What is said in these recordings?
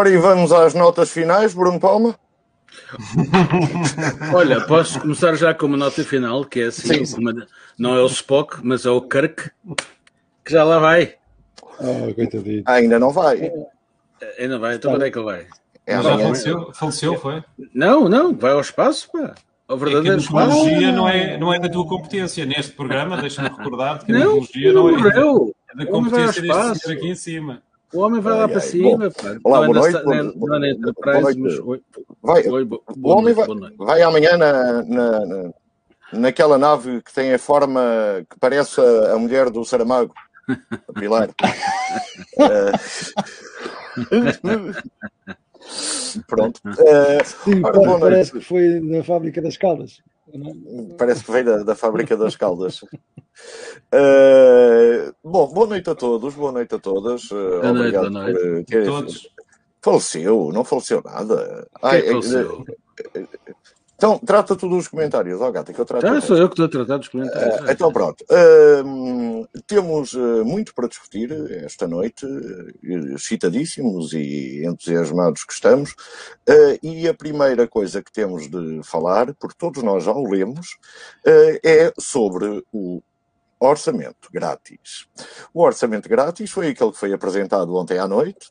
Ora, e vamos às notas finais, Bruno Palma? Olha, posso começar já com uma nota final, que é assim, Sim. uma- não é o Spock, mas é o Kirk, que já lá vai. Oh, coitadinho. Ainda não vai. Ainda vai, então quando é que ele vai? É Mas já faleceu, faleceu, foi? Não, não, vai ao espaço, pá. É que a tecnologia não é, não é da tua competência. Neste programa, deixa-me recordar que a Não, tecnologia não não é, é da competência deste aqui em cima. O homem vai lá Ai, para ai. cima, pá. Olá, não, é boa noite, boa- na Enterprise, Vai, oi, o homem vai, vai amanhã na, na, na- naquela nave que tem a forma que parece a, a mulher do Saramago, a Pilar. Eh, Pronto. Eh, Sim, ora, parece que foi na fábrica das caldas. Não? Parece que veio da, da fábrica das caldas. Eh, bom, boa noite a todos, boa noite a todas. Eh, Boa noite, obrigado boa por noite. eh, terem- Todos. Faleceu, não faleceu nada. Quem Ai, é faleceu? Então, trata tu dos comentários, ó gata, que eu trato. Já sou eu que estou a tratar dos comentários. Eh, então pronto, Hum, temos eh, muito para discutir esta noite, excitadíssimos e entusiasmados que estamos, Eh, e a primeira coisa que temos de falar, porque todos nós já o lemos, é sobre o orçamento grátis. O orçamento grátis foi aquele que foi apresentado ontem à noite.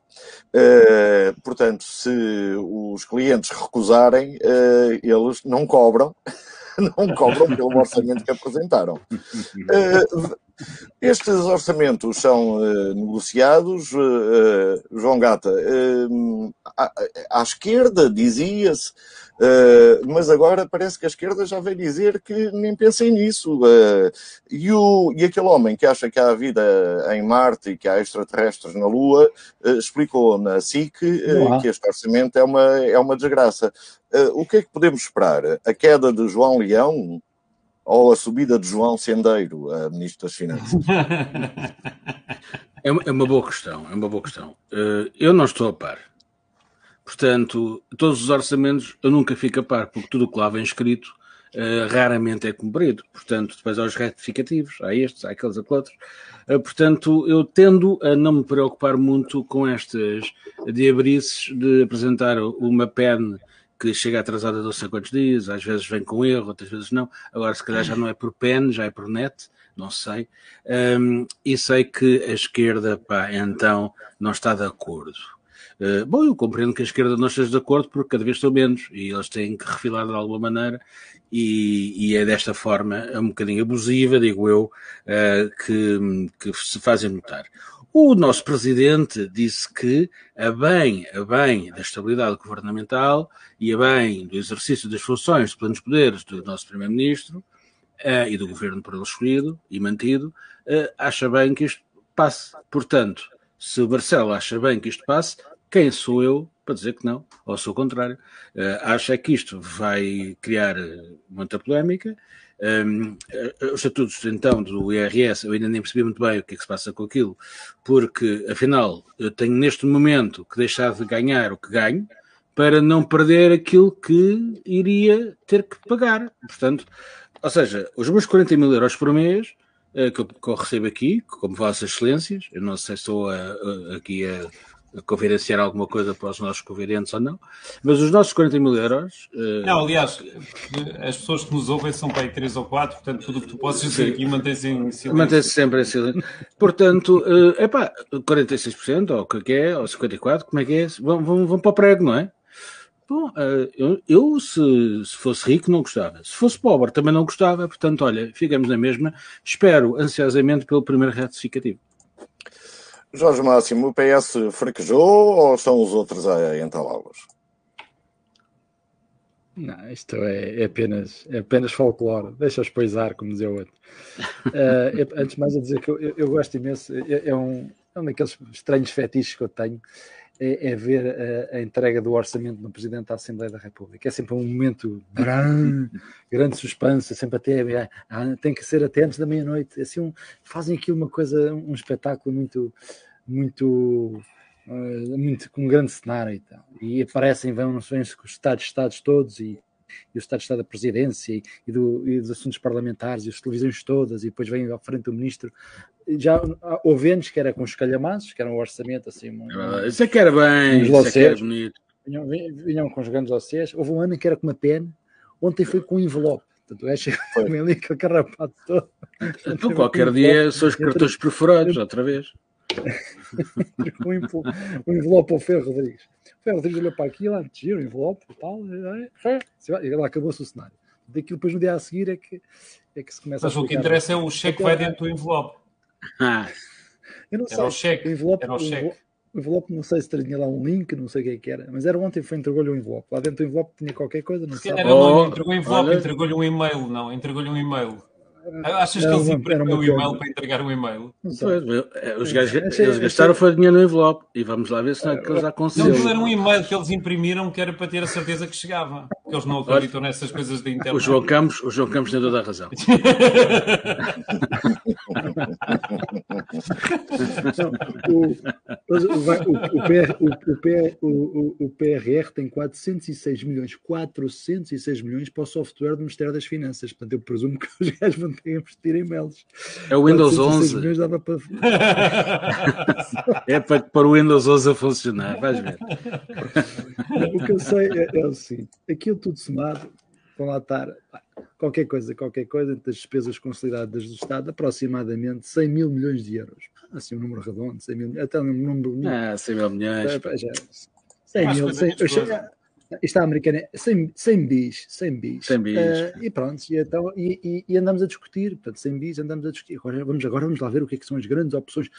Eh, portanto, se os clientes recusarem, eh, eles não cobram, não cobram pelo orçamento que apresentaram. Eh, estes orçamentos são negociados, João Gata, à, à esquerda dizia-se, eh, mas agora parece que a esquerda já veio dizer que nem pensem nisso. eh, e, o, e aquele homem que acha que há vida em Marte e que há extraterrestres na Lua, eh, explicou na SIC que este orçamento é uma, é uma desgraça. O que é que podemos esperar? A queda de João Leão ou a subida de João Sendeiro, a Ministro das Finanças? É uma, é uma boa questão, é uma boa questão. Eu não estou a par. Portanto, todos os orçamentos eu nunca fico a par, porque tudo o que lá vem escrito eh, raramente é cumprido. Portanto, depois há os retificativos, há estes, há aqueles, há outros. Eh, portanto, eu tendo a não me preocupar muito com estas diabrices de apresentar uma pen que chega atrasada de não sei quantos dias, às vezes vem com erro, outras vezes não. Agora, se calhar já não é por pen, já é por net, não sei. Um, e sei que a esquerda, pá, então, não está de acordo. Uh, bom, eu compreendo que a esquerda não esteja de acordo porque cada vez estão menos e eles têm que refilar de alguma maneira e, e é desta forma, é um bocadinho abusiva, digo eu, uh, que, que se fazem notar. O nosso presidente disse que, a bem, a bem da estabilidade governamental e a bem do exercício das funções de plenos poderes do nosso primeiro-ministro uh, e do governo por ele escolhido e mantido, uh, acha bem que isto passe. Portanto, se o Marcelo acha bem que isto passe, quem sou eu para dizer que não? Ou sou o contrário. Uh, acha que isto vai criar muita polémica. Um, os estatutos então do IRS, eu ainda nem percebi muito bem o que é que se passa com aquilo, porque afinal eu tenho neste momento que deixar de ganhar o que ganho para não perder aquilo que iria ter que pagar. Portanto, ou seja, os meus 40 mil euros por mês que, eu, que eu recebo aqui, como Vossas Excelências, eu não sei se estou a, a, aqui a confidenciar alguma coisa para os nossos convidentes ou não, mas os nossos 40 mil euros. Uh... Não, aliás, as pessoas que nos ouvem são para aí 3 ou 4, portanto, tudo o que tu possas dizer aqui mantém-se em silêncio. Mantém-se sempre em silêncio. Portanto, é uh, pá, 46% ou o que é, ou 54%, como é que é? Vão, vão, vão para o prego, não é? Bom, uh, eu, eu se, se, fosse rico não gostava. Se fosse pobre também não gostava. Portanto, olha, ficamos na mesma. Espero ansiosamente pelo primeiro retificativo. Jorge Máximo, o PS fraquejou ou são os outros a entalá-los? Não, isto é, é, apenas, é apenas folclore. Deixa-os poisar, como dizia o outro. uh, antes mais a dizer que eu, eu gosto imenso, é, é, um, é um daqueles estranhos fetiches que eu tenho, é, é ver a, a, entrega do orçamento do Presidente da Assembleia da República. É sempre um momento bran, grande suspense, sempre até ah, tem que ser até antes da meia-noite. Assim, um, fazem aqui uma coisa, um espetáculo muito, muito, uh, muito com um grande cenário e tal. E aparecem, vão, vão os Estados, Estados todos e e o Estado de Estado da Presidência e, e, do, e, dos assuntos parlamentares e as televisões todas, e depois vem à frente o ministro. Já houve anos que era com os calhamaços, que era um orçamento assim. Um, isso é que era bem, isso é que era bonito. Vinham, vinham com os grandes OCs. Houve um ano que era com uma pena, ontem foi com um envelope. Portanto, o Ash foi ali aquele carrapato todo. Então, qualquer dia são os cartões perfurados, outra vez. Um, envelope, um ao Ferro Rodrigues. O Ferro Rodrigues olhou para aquilo, gira o envelope e tal, e lá acabou-se o cenário. Daquilo depois no dia a seguir é que, é que se começa Mas a o que interessa é o cheque que vai dentro do envelope. Ah. Eu não sei. Era o cheque. O envelope, era o cheque. O envelope, não sei se tinha lá um link, não sei o que, é que era, mas era ontem foi entregou-lhe um envelope. Lá dentro do envelope tinha qualquer coisa, não sei. Era, oh, entregou um envelope, entregou-lhe um e-mail, não, entregou-lhe um e-mail. Achas que eles imprimiram o e-mail para entregar um e-mail? É, os gajos, eles gastaram foi dinheiro no envelope e vamos lá ver se não é que eles aconselham. Não, era um e-mail que eles imprimiram que era para ter a certeza que chegava. Porque eles não acreditam nessas coisas de internet. O João Campos, o João Campos tem toda a razão. o, PRR tem 406 milhões, 406 milhões para o software do Ministério das Finanças. Portanto, eu presumo que os gajos vão ter que investir em mails. É o Windows 11. Dava para... é para, para o Windows 11 a funcionar, vais ver. O que eu sei é, é o seguinte: aquilo tudo somado, vão lá estar qualquer coisa, qualquer coisa, entre as despesas consolidadas do Estado, aproximadamente 100 mil milhões de euros. Assim, um número redondo, 100 mil, até um número. Ah, 100 mil milhões. Já, 100 mil, 100, Está americana 100, 100 bis, 100 bis. 100 bis. Uh, e pronto, e, então, e, e, e, andamos a discutir, portanto, 100 bis, andamos a discutir. Agora vamos, agora vamos lá ver o que, é que são as grandes opções.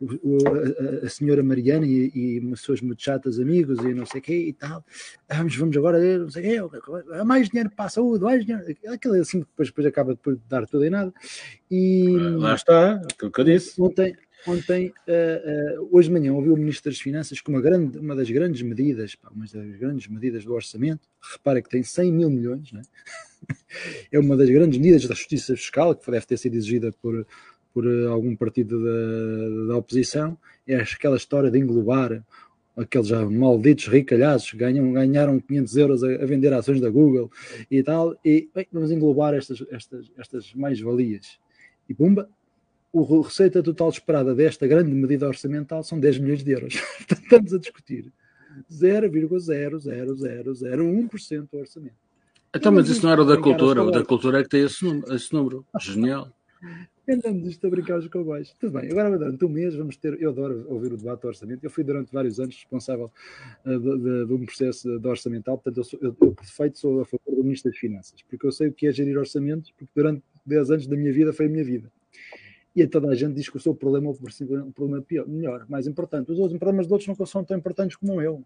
O, o, a, a, senhora Mariana e, e as suas muito chatas amigos e não sei o quê e tal. Vamos, vamos agora ver, não sei o quê, mais dinheiro para a saúde, mais dinheiro. Aquilo assim depois, depois acaba de dar tudo em nada. E, lá está, aquilo que eu disse. Ontem, Ontem, uh, uh, hoje de manhã, ouvi o Ministro das Finanças com uma, grande, uma das grandes medidas, pá, uma das grandes medidas do orçamento. Repara que tem 100 mil milhões, né? é uma das grandes medidas da justiça fiscal, que deve ter sido exigida por, por uh, algum partido da, da oposição. É aquela história de englobar aqueles já malditos ricalhaços ganham, ganharam 500 euros a, a, vender ações da Google e tal, e bem, vamos englobar estas, estas, estas mais-valias. E pumba, o receita total esperada desta grande medida orçamental são 10 milhões de euros. Estamos a discutir 0,00001% do orçamento. Então, mas isso não era o da cultura, o da cultura é que tem esse número. Esse número. Genial. Andamos isto a brincar os cowboys. Tudo bem, agora durante um mês vamos ter. Eu adoro ouvir o debate do orçamento. Eu fui durante vários anos responsável uh, de, de, de, um processo de orçamental, portanto, eu, sou, eu, eu sou a favor do Ministro das Finanças, porque eu sei o que é gerir orçamentos, porque durante 10 anos da minha vida foi a minha vida e toda a gente diz que o seu problema é um problema pior, melhor, mais importante. Os outros problemas de outros não são tão importantes como eu.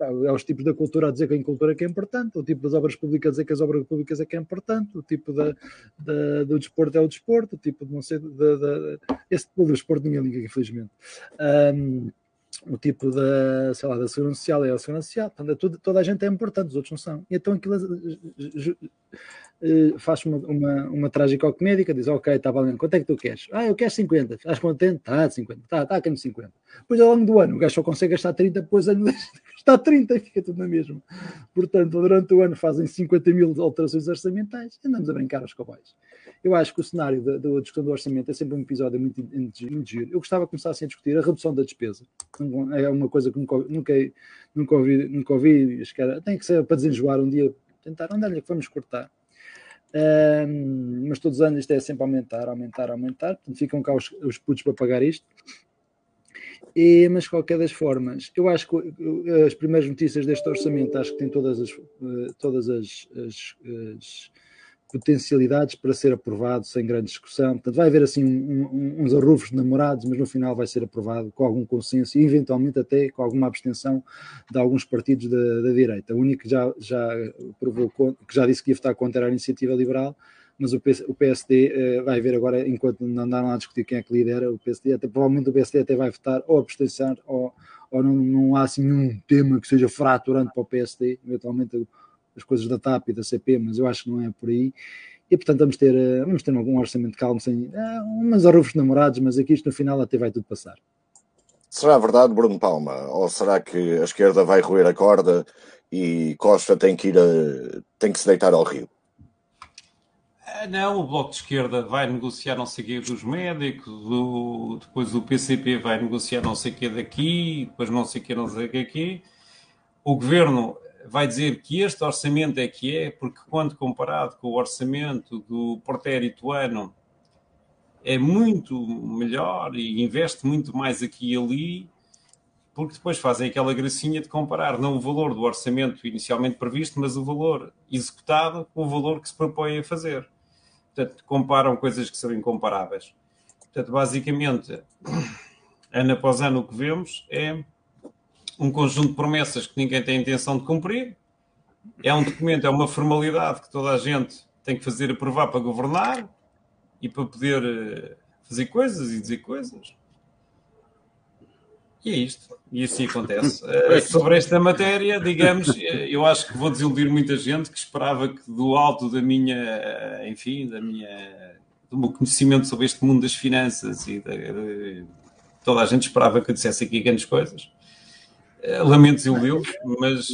É os tipos da cultura a dizer que a cultura é que é importante, o tipo das obras públicas a dizer que as obras públicas é que é importante, o tipo da, da do desporto é o desporto, o tipo de não sei, da, esse tipo de desporto ninguém liga, infelizmente. Um, o tipo da, sei lá, da segurança social é a segurança social, portanto, é tudo, toda a gente é importante, os outros não são. E então aquilo uh, faz uma, uma, uma comédica, diz, ok, está valendo, quanto é que tu queres? Ah, eu quero 50, estás contente? Está, 50, está, está, quero 50. Depois ao longo do ano o gajo só consegue gastar 30, depois ano está 30 e fica tudo na mesma. Portanto, durante o ano fazem 50 mil alterações orçamentais e andamos a brincar aos cowboys. Eu acho que o cenário da, da discussão do orçamento é sempre um episódio muito, muito, muito giro. Eu gostava de começar assim a discutir a redução da despesa. É uma coisa que nunca, nunca, nunca ouvi, nunca ouvi acho que era, tem que ser para desenjoar um dia, tentar, onde é que vamos cortar? Um, mas todos os anos isto é sempre aumentar, aumentar, aumentar, portanto ficam cá os, os putos para pagar isto. E, mas, de qualquer das formas, eu acho que as primeiras notícias deste orçamento acho que tem todas as, eh, todas as, as, as potencialidades para ser aprovado sem grande discussão. Portanto, vai haver assim um, um, uns arrufos de namorados, mas no final vai ser aprovado com algum consenso e eventualmente até com alguma abstenção de alguns partidos da, da direita. O único que já, já provou, que já disse que ia votar contra a iniciativa liberal, mas o, PS, o PSD uh, eh, vai ver agora, enquanto não andaram a discutir quem é que lidera, o PSD, até, provavelmente o PSD até vai votar ou abstenção ou, ou não, não há assim nenhum tema que seja fraturante para o PSD, eventualmente as coisas da TAP e da CP, mas eu acho que não é por aí. E portanto vamos ter, eh, vamos ter um orçamento calmo, sem uh, umas arrufos namorados, mas aqui isto no final até vai tudo passar. Será verdade, Bruno Palma? Ou será que a esquerda vai roer a corda e Costa tem que ir, a, tem que se deitar ao rio. Ah, não, o Bloco de Esquerda vai negociar não sei o quê dos médicos, o, depois o PCP vai negociar não sei o quê daqui, depois não sei o quê, não sei o quê aqui. O Governo vai dizer que este orçamento é que é, porque quando comparado com o orçamento do portérito ano, é muito melhor e investe muito mais aqui e ali, porque depois fazem aquela gracinha de comparar não o valor do orçamento inicialmente previsto, mas o valor executado com o valor que se propõe a fazer. Portanto, comparam coisas que são incomparáveis. Portanto, basicamente, ano após ano o que vemos é um conjunto de promessas que ninguém tem intenção de cumprir. É um documento, é uma formalidade que toda a gente tem que fazer aprovar para governar e para poder eh, fazer coisas e dizer coisas. E é isto. E assim acontece. Uh, sobre esta matéria, digamos, eh, eu acho que vou desiludir muita gente que esperava que do alto da minha, enfim, da minha, do meu conhecimento sobre este mundo das finanças e de, de, toda a gente esperava que eu dissesse aqui grandes coisas. Uh, lamento desiludir mas.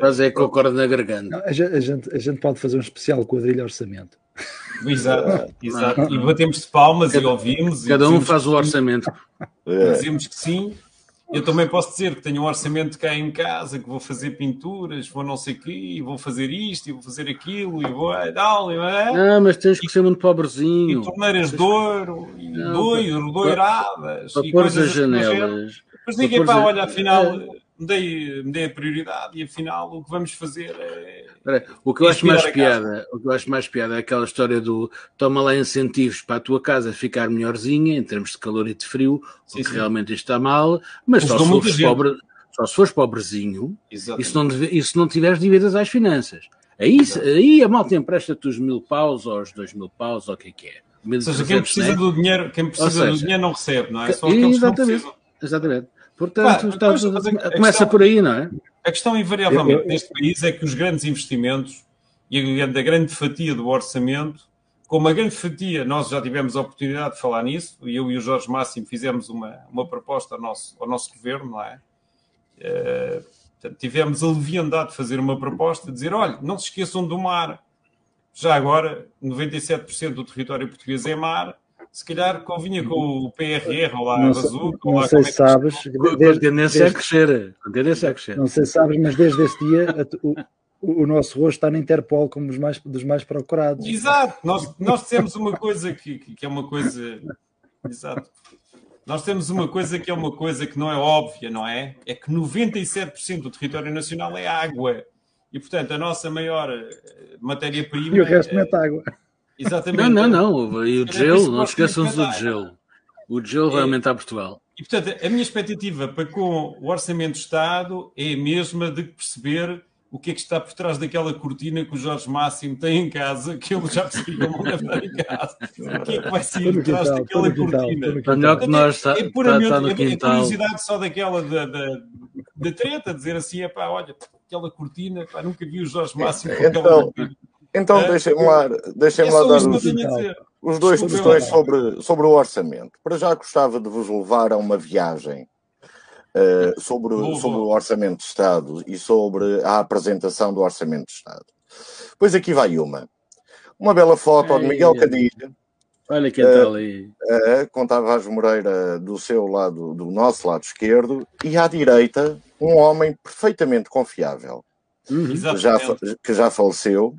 Mas é que concordo na garganta. Não, a, gente, a gente pode fazer um especial quadrilha orçamento. Exato, exato. E batemos de palmas cada, e ouvimos. Cada e um faz o orçamento. Dizemos que sim eu também posso dizer que tenho um orçamento cá em casa, que vou fazer pinturas, vou não sei o quê, vou fazer isto, e vou fazer aquilo, e vou e tal, e, é? Ah, mas tens que ser muito pobrezinho. E torneiras de ouro, e não, doiro, doiradas, para, para e coisas as janelas. Mas ninguém, pá, olha, afinal, me dei, me dei a prioridade, e afinal o que vamos fazer é o que eu acho mais piada, o que eu acho mais piada é aquela história do toma lá incentivos para a tua casa ficar melhorzinha em termos de calor e de frio, sim, que sim. realmente está mal, mas só se, fores pobre, só se fores pobrezinho e se, não, e se não tiveres dívidas às finanças. Aí, aí a malta empresta-te os mil paus ou os dois mil paus ou o que é que é. Ou seja, quem precisa né? do dinheiro, quem precisa seja, do dinheiro não recebe, não é? Só aqueles exatamente, que não precisam. Exatamente. Portanto, está, começa questão, por aí, não é? A questão, invariavelmente, eu, eu, neste país é que os grandes investimentos e a, a grande fatia do orçamento, como a grande fatia, nós já tivemos a oportunidade de falar nisso, eu e o Jorge Máximo fizemos uma, uma proposta ao nosso, ao nosso governo, não é? Uh, portanto, tivemos a leviandade de fazer uma proposta, de dizer, olha, não se esqueçam do mar. Já agora, 97% do território português é mar, se calhar convinha com o PRR ou lá não, azul. Não lá, sei se é sabes. Desde, a tendência desde, a crescer. A tendência a crescer. Não sei se sabes, mas desde esse dia o, o, nosso rosto está na Interpol como dos mais, dos mais procurados. Exato. Nós, nós dissemos uma coisa que, que é uma coisa. Exato. Nós temos uma coisa que é uma coisa que não é óbvia, não é? É que 97% do território nacional é água. E, portanto, a nossa maior eh, matéria-prima. E o resto é, mete água. Exatamente. Não, não, não. E o gel, não esqueçam-se do gel. O gel vai aumentar Portugal. E, portanto, a minha expectativa para com o Orçamento do Estado é a mesma de perceber o que é que está por trás daquela cortina que o Jorge Máximo tem em casa, que ele já percebeu não deve estar em casa. O que é que vai sair por trás daquela cortina? Melhor que nós está, é, puramente, está, está é, é curiosidade só daquela da, da, da treta, dizer assim, é pá, olha, aquela cortina, pá, nunca vi o Jorge Máximo com aquela cortina. Então é, deixem-me lá, deixem é lá dar os, os dois questões sobre, sobre o orçamento. Para já gostava de vos levar a uma viagem uh, sobre, sobre o Orçamento de Estado e sobre a apresentação do Orçamento de Estado. Pois aqui vai uma. Uma bela foto de Miguel Cadilha. Olha quem está uh, ali. Uh, com Tavares Moreira do seu lado, do nosso lado esquerdo, e à direita, um homem perfeitamente confiável uhum. que, já, que já faleceu.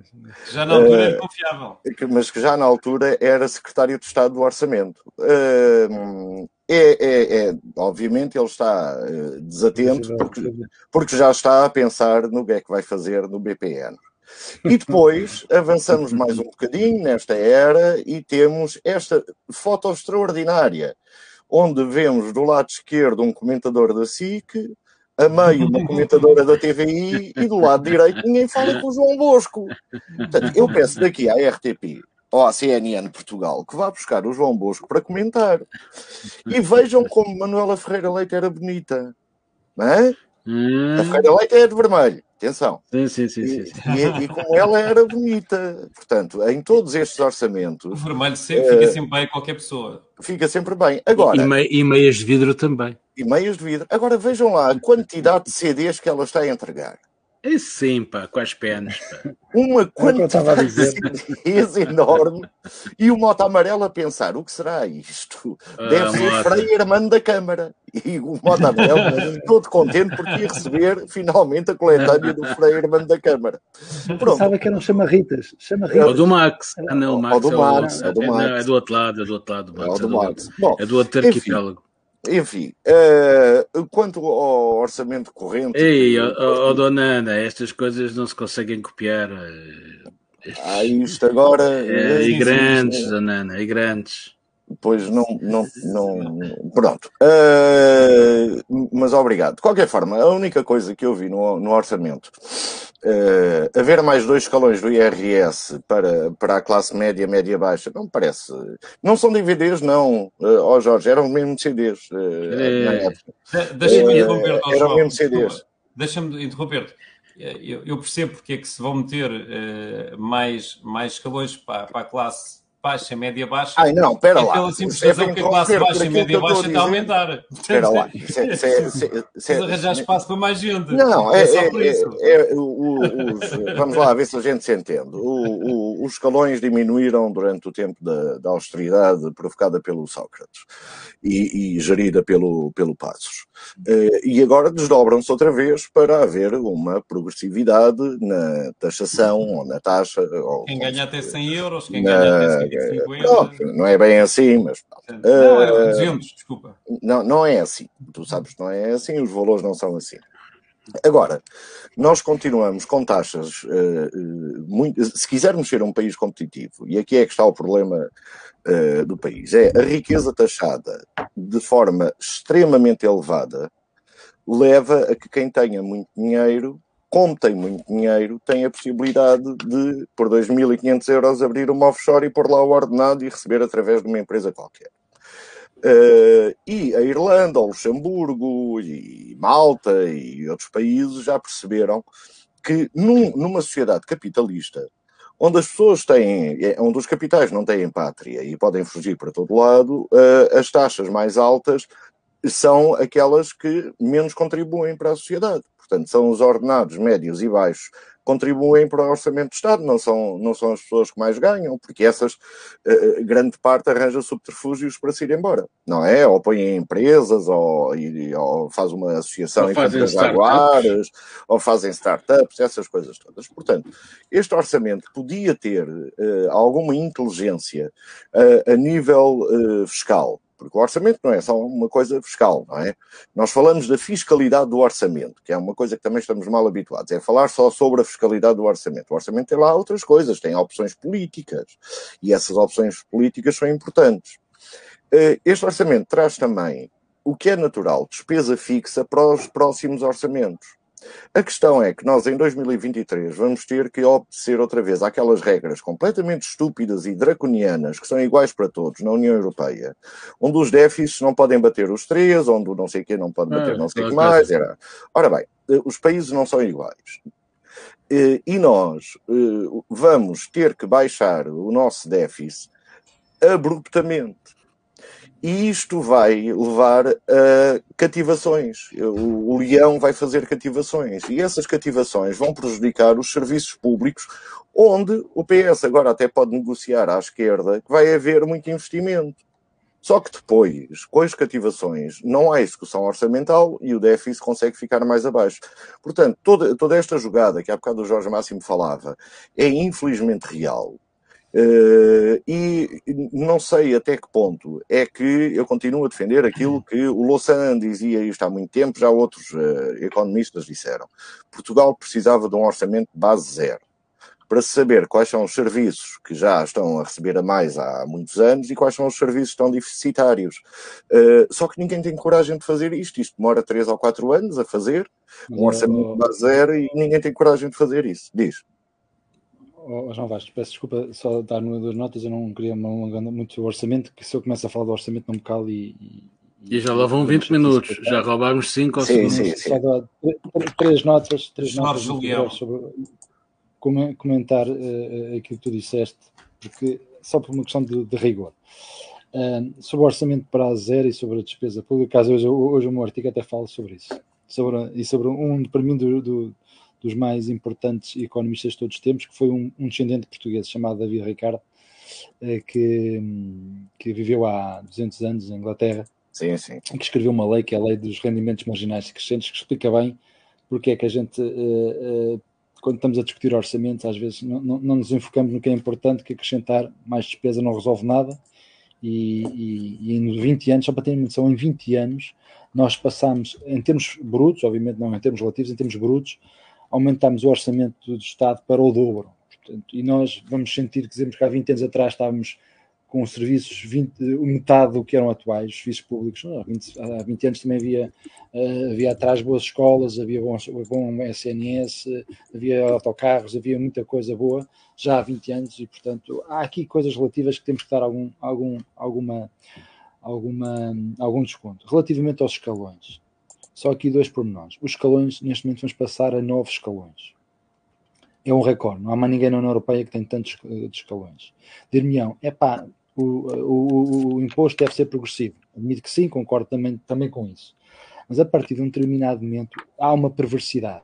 Já na altura era eh, confiável. Mas que já na altura era secretário de Estado do Orçamento. Uh, é, é, é, obviamente ele está uh, desatento porque, porque já está a pensar no que é que vai fazer no BPN. E depois avançamos mais um bocadinho nesta era e temos esta foto extraordinária, onde vemos do lado esquerdo um comentador da SIC, a meio uma comentadora da TVI e do lado direito ninguém fala com o João Bosco. Portanto, eu peço daqui à RTP ou à CNN Portugal que vá buscar o João Bosco para comentar. E vejam como Manuela Ferreira Leite era bonita. Não é? Hum. A Ferreira Leite é de vermelho. Atenção. Sim, sim, sim, e, sim. E, e, como ela era bonita. Portanto, em todos estes orçamentos. O vermelho sempre, uh, fica sempre bem a qualquer pessoa. Fica sempre bem. Agora, e, mei, e meias de vidro também. E meias de vidro. Agora vejam lá a quantidade de CDs que ela está a entregar. É sim, pá, com as penas. Pá. Uma É o quantidade dizer. de enorme e o moto amarelo a pensar: o que será isto? Deve Ah, ser moto. Frei Armando da Câmara. E o moto amarelo, todo contente porque ia receber finalmente a coletânea do Frei Armando da Câmara. Pronto. Pensava que eram chamarritas. Ou Chamarritas. do Max. Ah, não, o Max do é, Max, o, é do é, não, Max. é do outro lado, é do outro lado. do É Max, o do é, do, Max. Bom, é do outro arquipélago. enfim, eh, quanto ao orçamento corrente. Ei, ó, dona Ana, estas coisas não se conseguem copiar. Ah, isto agora. é, e enfim, grandes, eh, dona Ana, e grandes. Pois não, não, não. Pronto. Eh, mas obrigado. De qualquer forma, a única coisa que eu vi no, no orçamento, eh, haver mais dois escalões do IRS para, para a classe média, média baixa, não me parece. Não são DVDs, não, eh, ó Jorge, eram mesmo CDs. na É. Deixa-me interromper, ó, eram mesmo CDs. Deixa-me interromper-te. Eh, Eu, eu percebo porque é que se vão meter eh, mais, mais escalões para, para a classe baixa, média, baixa. Ai, não, pera é lá. pela simples É razão que a classe baixa e média baixa está a aumentar. Espera lá. Isso é- é- é- arranjar espaço para mais gente. Não, é, é- é- é os- vamos lá ver se a gente se entende. O- o- os escalões diminuíram durante o tempo da, da austeridade provocada pelo Sócrates e, e gerida pelo, pelo Passos. Eh, e agora desdobram-se outra vez para haver uma progressividade na taxação ou na taxa. Ou, Quem ganha até 100 euros, quem na- ganha até 150. Pronto, não é bem assim, mas Não, é Eh, 200, desculpa. não, não é assim. Tu sabes que não é assim, os valores não são assim. Agora, nós continuamos com taxas eh, muito. Se quisermos ser um país competitivo, e aqui é que está o problema eh, do país, é a riqueza taxada de forma extremamente elevada leva a que quem tenha muito dinheiro, como tem muito dinheiro, tem a possibilidade de, por 2.500 euros, abrir uma offshore e pôr lá o ordenado e receber através de uma empresa qualquer. Eh, e a Irlanda, o Luxemburgo e Malta e outros países já perceberam que num- numa sociedade capitalista, onde as pessoas têm, é, onde os capitais não têm pátria e podem fugir para todo lado, eh, as taxas mais altas são aquelas que menos contribuem para a sociedade. Portanto, são os ordenados médios e baixos que contribuem para o orçamento do Estado, não são, não são as pessoas que mais ganham, porque essas, eh, grande parte arranja subterfúgios para se ir embora, não é? Ou põe em empresas, ou, e- ou faz uma associação Ou Campos startups. Jaguares, ou fazem startups, essas coisas todas. Portanto, este orçamento podia ter eh, alguma inteligência eh, a nível eh, fiscal, porque o orçamento não é só uma coisa fiscal, não é? Nós falamos da fiscalidade do orçamento, que é uma coisa que também estamos mal habituados, é falar só sobre a fiscalidade do orçamento. O orçamento tem lá outras coisas, tem opções políticas, e essas opções políticas são importantes. Eh, Este orçamento traz também o que é natural, despesa fixa para os próximos orçamentos. A questão é que nós, em 2023, vamos ter que obedecer outra vez àquelas regras completamente estúpidas e draconianas que são iguais para todos na União Europeia, onde os déficits não podem bater os três, onde o não sei o quê não pode bater Ah, não sei o que claro, mais. Era. Ora bem, eh, os países não são iguais. Eh, E nós eh, vamos ter que baixar o nosso déficit abruptamente. E isto vai levar a cativações. O, o leão vai fazer cativações. E essas cativações vão prejudicar os serviços públicos, onde o PS agora até pode negociar à esquerda que vai haver muito investimento. Só que depois, com as cativações, não há execução orçamental e o déficit consegue ficar mais abaixo. Portanto, toda, toda esta jogada que há bocado o Jorge Máximo falava é infelizmente real. Eh, e não sei até que ponto é que eu continuo a defender aquilo que o Louçã dizia isto há muito tempo, já outros eh, economistas disseram. Portugal precisava de um orçamento de base zero para saber quais são os serviços que já estão a receber a mais há muitos anos e quais são os serviços que estão deficitários. Eh, só que ninguém tem coragem de fazer isto. Isto demora 3 ou 4 anos a fazer, um orçamento de base zero, e ninguém tem coragem de fazer isso. Diz. Oh, João Vasco, peço desculpa só dar uma das notas, eu não queria me alongar muito o orçamento, que se eu começo a falar do orçamento não me calo e... E já lá vão 20 minutos, já roubámos 5 ou Sim, 6 sim, minutos. sim. Tr- três notas, três notas sobre come- comentar eh, aquilo que tu disseste, porque só por uma questão de, de rigor. Ah, sobre o orçamento para a zero e sobre a despesa pública, caso hoje, hoje o meu artigo até fala sobre isso. Sobre, e sobre um, para mim, do, do- dos mais importantes economistas de todos os tempos, que foi um, um descendente português chamado David Ricardo, eh, que, que viveu há 200 anos em Inglaterra, sim, sim. que escreveu uma lei, que é a lei dos rendimentos marginais crescentes, que explica bem porque é que a gente, uh, uh, quando estamos a discutir orçamentos, às vezes não, não, nos enfocamos no que é importante, que acrescentar mais despesa não resolve nada, e, e, e em 20 anos, só para ter uma noção, em 20 anos, nós passamos, em termos brutos, obviamente não em termos relativos, em termos brutos, aumentamos o orçamento do Estado para o dobro. Portanto, e nós vamos sentir que dizemos que há 20 anos atrás estávamos com serviços 20, metade do que eram atuais, os serviços públicos. Há 20, há 20 anos também havia, uh, havia atrás boas escolas, havia bom, bom SNS, havia autocarros, havia muita coisa boa já há 20 anos e, portanto, há aqui coisas relativas que temos que dar algum, algum, alguma, alguma, algum desconto. Relativamente aos escalões, só aqui dois pormenores. Os escalões, neste momento, vamos passar a nove escalões é um recorde. Não há mais ninguém na União Europeia que tem tantos escalões. Dir-me-ão, é pá, o, o, o, imposto deve ser progressivo. Admito que sim, concordo também, também com isso. Mas a partir de um determinado momento há uma perversidade.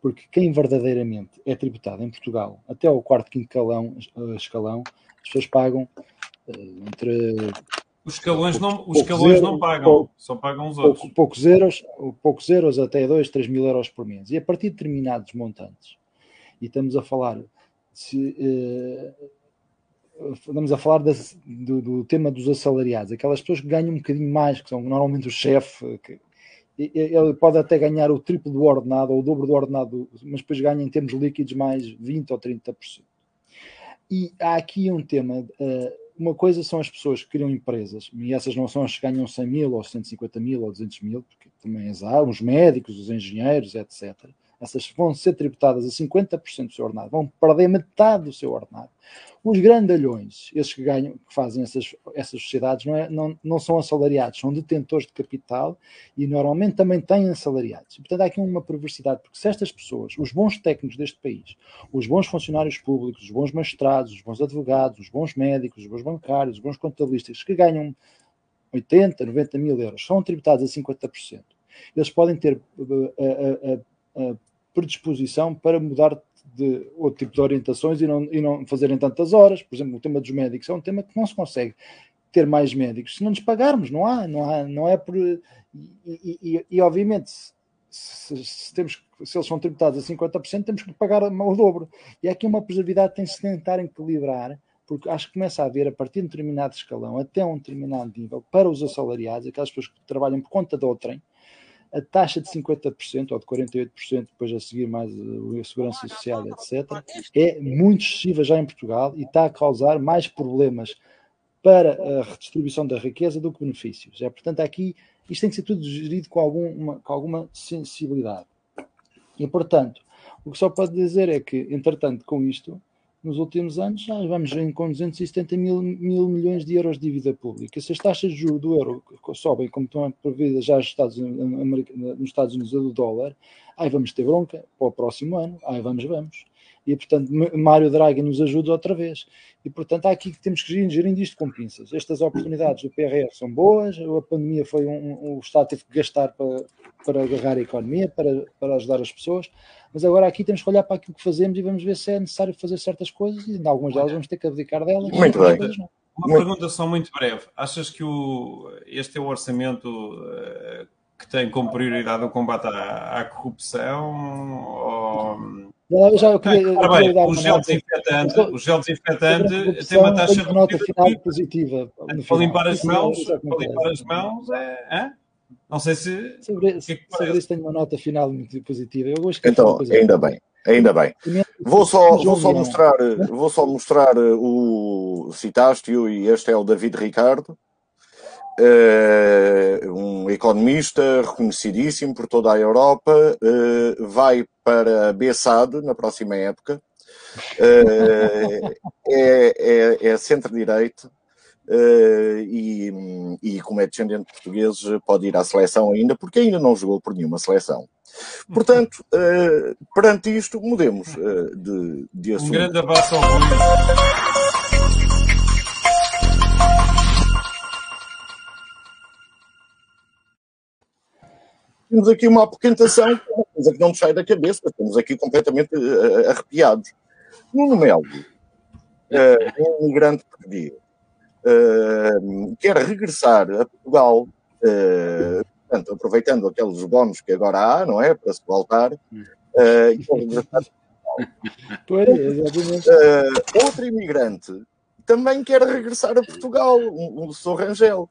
Porque quem verdadeiramente é tributado em Portugal, até ao quarto, quinto escalão, eh, escalão as pessoas pagam uh, entre. Os escalões, não, os escalões euros, não pagam, pouco, só pagam os outros. Pouco, poucos, euros, poucos euros até 2, 3 mil euros por mês. E a partir de determinados montantes, e estamos a falar se, uh, estamos a falar do, do, tema dos assalariados, aquelas pessoas que ganham um bocadinho mais, que são normalmente o chefe, que ele pode até ganhar o triplo do ordenado ou o dobro do ordenado, mas depois ganha em termos líquidos mais 20% ou 30%. E há aqui um tema, eh, uma coisa são as pessoas que criam empresas, e essas não são as que ganham 100 mil ou 150 mil ou 200 mil, porque também há, os médicos, os engenheiros, etc essas vão ser tributadas a 50% do seu ordenado, vão perder metade do seu ordenado. Os grandalhões, esses que ganham, que fazem essas, essas sociedades, não, é, não, não são assalariados, são detentores de capital e normalmente também têm assalariados. portanto, há aqui uma perversidade, porque se estas pessoas, os bons técnicos deste país, os bons funcionários públicos, os bons magistrados, os bons advogados, os bons médicos, os bons bancários, os bons contabilistas, que ganham 80, 90 mil euros, são tributados a 50%. Eles podem ter a, a, a, predisposição para mudar de outro tipo de orientações e não, e não fazerem tantas horas. Por exemplo, o tema dos médicos é um tema que não se consegue ter mais médicos se não nos pagarmos, não há, não há, não é por. E, e, e obviamente, se, se, temos, se eles são tributados a 50%, temos que pagar o dobro. E aqui uma preservidade tem-se tentar equilibrar, porque acho que começa a haver, a partir de um determinado escalão, até um determinado nível, para os assalariados, aquelas pessoas que trabalham por conta de outrem, a taxa de 50% ou de 48%, depois a seguir mais a segurança social, etc., é muito excessiva já em Portugal e está a causar mais problemas para a redistribuição da riqueza do que benefícios. É, portanto, aqui isto tem que ser tudo gerido com alguma, com alguma sensibilidade. E, portanto, o que só pode dizer é que, entretanto, com isto, nos últimos anos já vamos com 270 mil, mil milhões de euros de dívida pública. Se as taxas de juros do euro sobem, como estão previstas já nos Estados, nos Estados Unidos do dólar, aí vamos ter bronca para o próximo ano, aí vamos, vamos. E, portanto, Mário Draghi nos ajuda outra vez. E, portanto, há aqui que temos que gerir isto com pinças. Estas oportunidades do PRR são boas, a pandemia foi um, o Estado teve que gastar para, para agarrar a economia, para, para ajudar as pessoas, mas agora aqui temos que olhar para aquilo que fazemos e vamos ver se é necessário fazer certas coisas e em algumas delas vamos ter que abdicar delas. Muito bem. Uma muito... pergunta só muito breve. Achas que o, este é o orçamento uh, que tem como prioridade o combate à, à corrupção? Ou... Eu já eu queria, ah, eu queria bem, o, gel desinfetante, o gel desinfetante tem uma taxa de nota final positiva. Para limpar as mãos, para limpar as mãos é, é? Não sei se. Sobre, que é que sobre isso tenho uma nota final muito positiva. Eu gosto então, ainda bem. Ainda bem. Vou só, vou só mostrar, vou só mostrar uh, o citaste-o e este é o David Ricardo, uh, um economista reconhecidíssimo por toda a Europa, uh, vai para a BESAD na próxima época, uh, é, é, é centro-direito, Uh, e, e, como é descendente de portugueses, pode ir à seleção ainda, porque ainda não jogou por nenhuma seleção. Portanto, uh, perante isto, mudemos uh, de, de assunto. Um grande abraço ao Rui. Temos aqui uma apoquentação coisa que não nos sai da cabeça, estamos aqui completamente uh, arrepiados. Nuno Melo, uh, um imigrante português, uh, quer regressar a Portugal, portanto, aproveitando aqueles bónus que agora há, não é? Para se voltar, e quer regressar a Uh, outro imigrante também quer regressar a Portugal, o, o Sr. Rangel.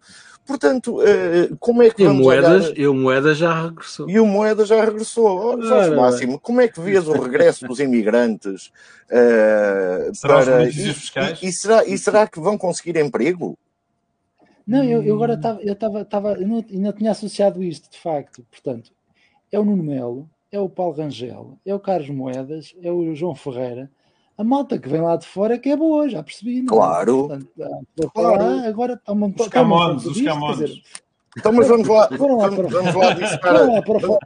Portanto, uh, como é que e vamos Moedas, olhar... E o Moeda já regressou. E o Moeda já regressou. Olha, Jorge Máximo, como é que vês o regresso dos imigrantes? Uh, será para... os e, fiscais? E, e, será, e será que vão conseguir emprego? Não, eu, eu agora estava, eu estava, estava, eu não, não tinha associado isto, de facto. Portanto, é o Nuno Melo, é o Paulo Rangel, é o Carlos Moedas, é o João Ferreira. A malta que vem lá de fora é que é boa, já percebi. Não? é? Claro. Portanto, claro. Lá, agora está uma Os camões, os camões. Então, mas vamos lá, Foram lá vamos, para vamos lá dissecar, Foram lá para fora,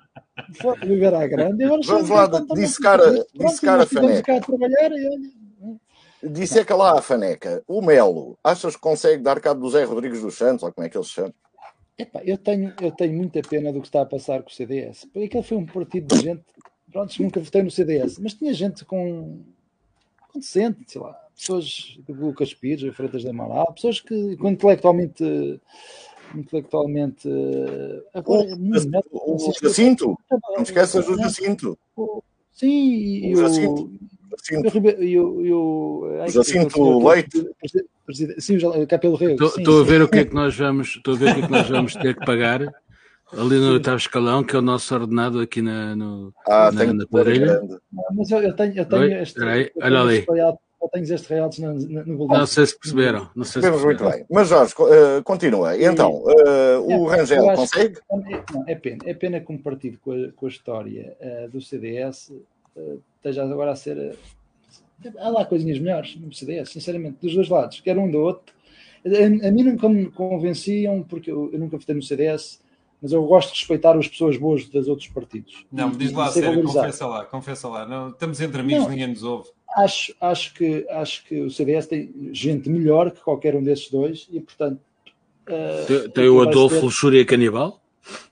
fora viver à grande. Agora Vamos lá cá, estão dissecar a- a faneca. cá a trabalhar e olha. disseca lá a faneca. O Melo, achas que consegue dar cabo do Zé Rodrigues dos Santos, ou como é que ele se chama? Epá, eu, tenho, eu tenho muita pena do que está a passar com o CDS. Porque aquele foi um partido de gente. Pronto, nunca votei no CDS, mas tinha gente com. Com decente, sei lá. Pessoas de Lucas Pires, Freitas de Amaral, pessoas que com intelectualmente. intelectualmente. Agora, O, o Jacinto, não esqueças do Jacinto. Sim, e O o. Jacinto. E o, Jacinto. O, o, senhor- Leite. Sim, o Capelo Rego. Estou a ver o que é que nós vamos, estou a ver o que é que nós vamos ter que pagar ali no oitavo escalão, que é o nosso ordenado aqui na, no, Ah, na, na que quadrilha. grande. Mas eu, eu tenho, eu tenho Oi, este. espera aí, eu tenho olha ali. este Eu tenho este royalties no, no, boletim. Não sei se perceberam. Não sei se Vemos muito perceberam. bem. Mas Jorge, eh, continua. Então, eh, o É, Rangel consegue? É, não, é pena. É pena que um partido com a, com a história eh, do CDS esteja agora a ser. há lá coisinhas melhores no CDS, sinceramente, dos dois lados, quer um do outro. A, a mim nunca me convenciam, porque eu, eu nunca votei no CDS, mas eu gosto de respeitar as pessoas boas dos outros partidos. Não, E- diz lá sério, valorizar. confessa lá, confessa lá. Não, estamos entre amigos, Não. ninguém nos ouve. Acho, acho, que, acho que o CDS tem gente melhor que qualquer um desses dois e, portanto. eh, Tem, tem o Adolfo ser- Luxúria Canibal?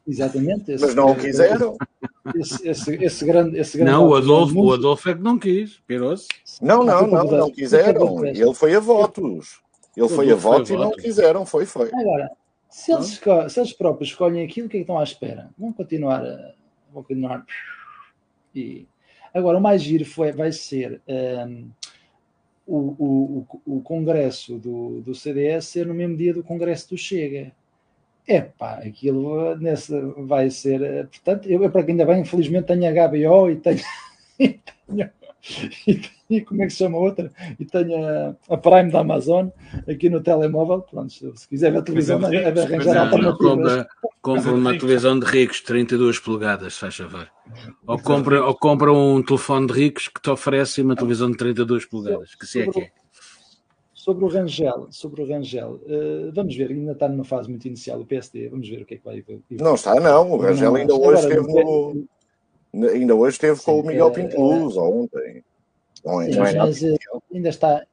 Exatamente. esse- Mas não o quiseram? Esse, esse, esse grande, esse grande Não, o Adolfo, o Adolfo é que não quis. Pirou-se. Não, não, não, não quiseram. Foi Ele foi a votos. Ele foi a votos e não quiseram. Foi, foi. Agora, se eles, se eles próprios escolhem aquilo, o que é que estão à espera? Vão continuar a. Vão continuar. E... Agora, o mais giro foi, vai ser ehm, o, o, o, o congresso do, do CDS ser no mesmo dia do congresso do Chega. Epá, aquilo nessa vai ser. eh, Portanto, eu para quem ainda bem, infelizmente tenho HBO e tenho. e tenho- e tenho- como é que se chama a outra? E tenho a, a Prime da Amazon aqui no telemóvel. Pronto, se se quiser ver a televisão, é de é arranjar é- alternativas. compra, compra uma televisão de ricos, 32 polegadas, faz favor. Ou compra, ou compra um telefone de ricos que te oferece uma televisão de 32 polegadas, que se é que é. Sobre o Rangel, sobre o Rangel, eh, vamos ver, ainda está numa fase muito inicial o PSD, vamos ver o que é que vai Não está, não. O Rangel ainda Agora, hoje esteve no. Ainda hoje esteve com o Miguel é- Pinto Luz, ou ontem. Não é, Sim, não mas eh, ainda está.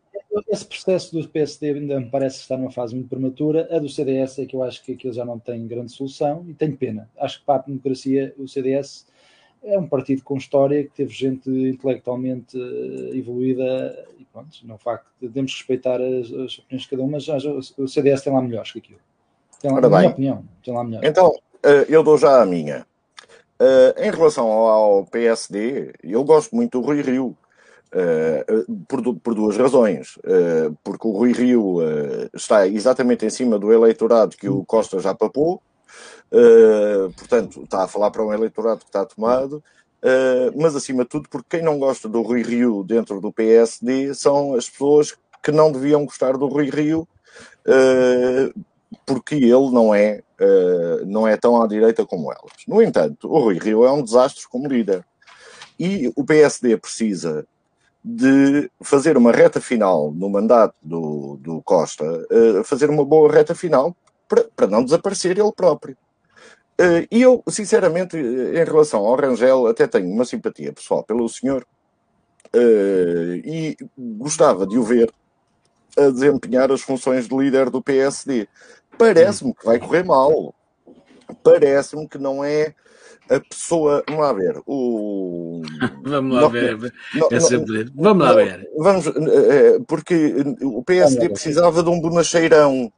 Esse processo do PSD ainda me parece estar numa fase muito prematura. A do CDS é que eu acho que aquilo já não tem grande solução e tenho pena. Acho que para a democracia o CDS é um partido com história que teve gente intelectualmente eh, evoluída e pronto, no facto de devemos respeitar as, as opiniões de cada um, mas o CDS tem lá melhores que aquilo. Tem lá, Ora na minha bem. opinião, tem lá melhores. Então, eh, eu dou já a minha. Em relação ao, ao PSD, eu gosto muito do Rui Rio. Eh, por, por duas razões. Eh, porque o Rui Rio eh, está exatamente em cima do eleitorado que o Costa já papou, portanto, está a falar para um eleitorado que está tomado, mas acima de tudo, porque quem não gosta do Rui Rio dentro do PSD são as pessoas que não deviam gostar do Rui Rio, porque ele não é, não é tão à direita como elas. No entanto, o Rui Rio é um desastre como líder. E o PSD precisa de fazer uma reta final no mandato do, do Costa, eh, fazer uma boa reta final para, não desaparecer ele próprio. Eh, E eu, sinceramente, eh, em relação ao Rangel, até tenho uma simpatia pessoal pelo senhor eh, e gostava de o ver a desempenhar as funções de líder do PSD. Parece-me que vai correr mal. Parece-me que não é a pessoa. Vamos lá ver. O... vamos lá não, ver. Não, é sempre... Vamos lá ver. Vamos, porque o PSD precisava de um bonacheirão.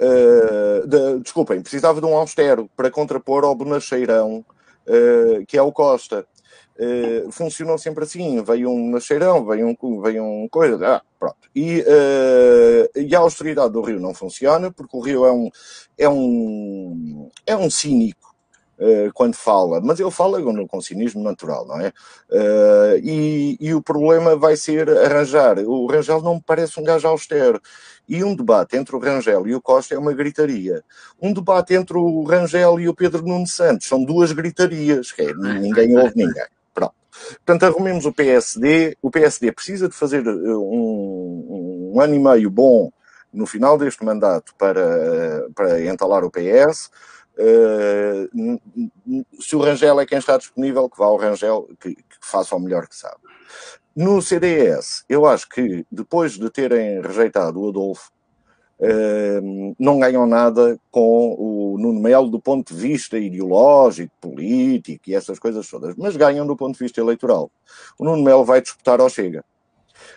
Uh, de, desculpem, precisava de um austero para contrapor ao bonacheirão uh, que é o Costa. Uh, funcionou sempre assim, veio um nacheirão, veio um, veio um coisa, ah, pronto. E, uh, e a austeridade do Rio não funciona, porque o Rio é um, é um, é um cínico uh, quando fala, mas ele fala com cinismo natural, não é? E, e, o problema vai ser arranjar. O Rangel não me parece um gajo austero. E um debate entre o Rangel e o Costa é uma gritaria. Um debate entre o Rangel e o Pedro Nuno Santos são duas gritarias, que é, ninguém ouve ninguém. Portanto, arrumemos o PSD. O PSD precisa de fazer eh, um, um ano e meio bom no final deste mandato para, para entalar o PS. Eh, se o Rangel é quem está disponível, que vá ao Rangel, que, que faça o melhor que sabe. No CDS, eu acho que depois de terem rejeitado o Adolfo, não ganham nada com o Nuno Melo do ponto de vista ideológico, político e essas coisas todas, mas ganham do ponto de vista eleitoral. O Nuno Melo vai disputar ao Chega.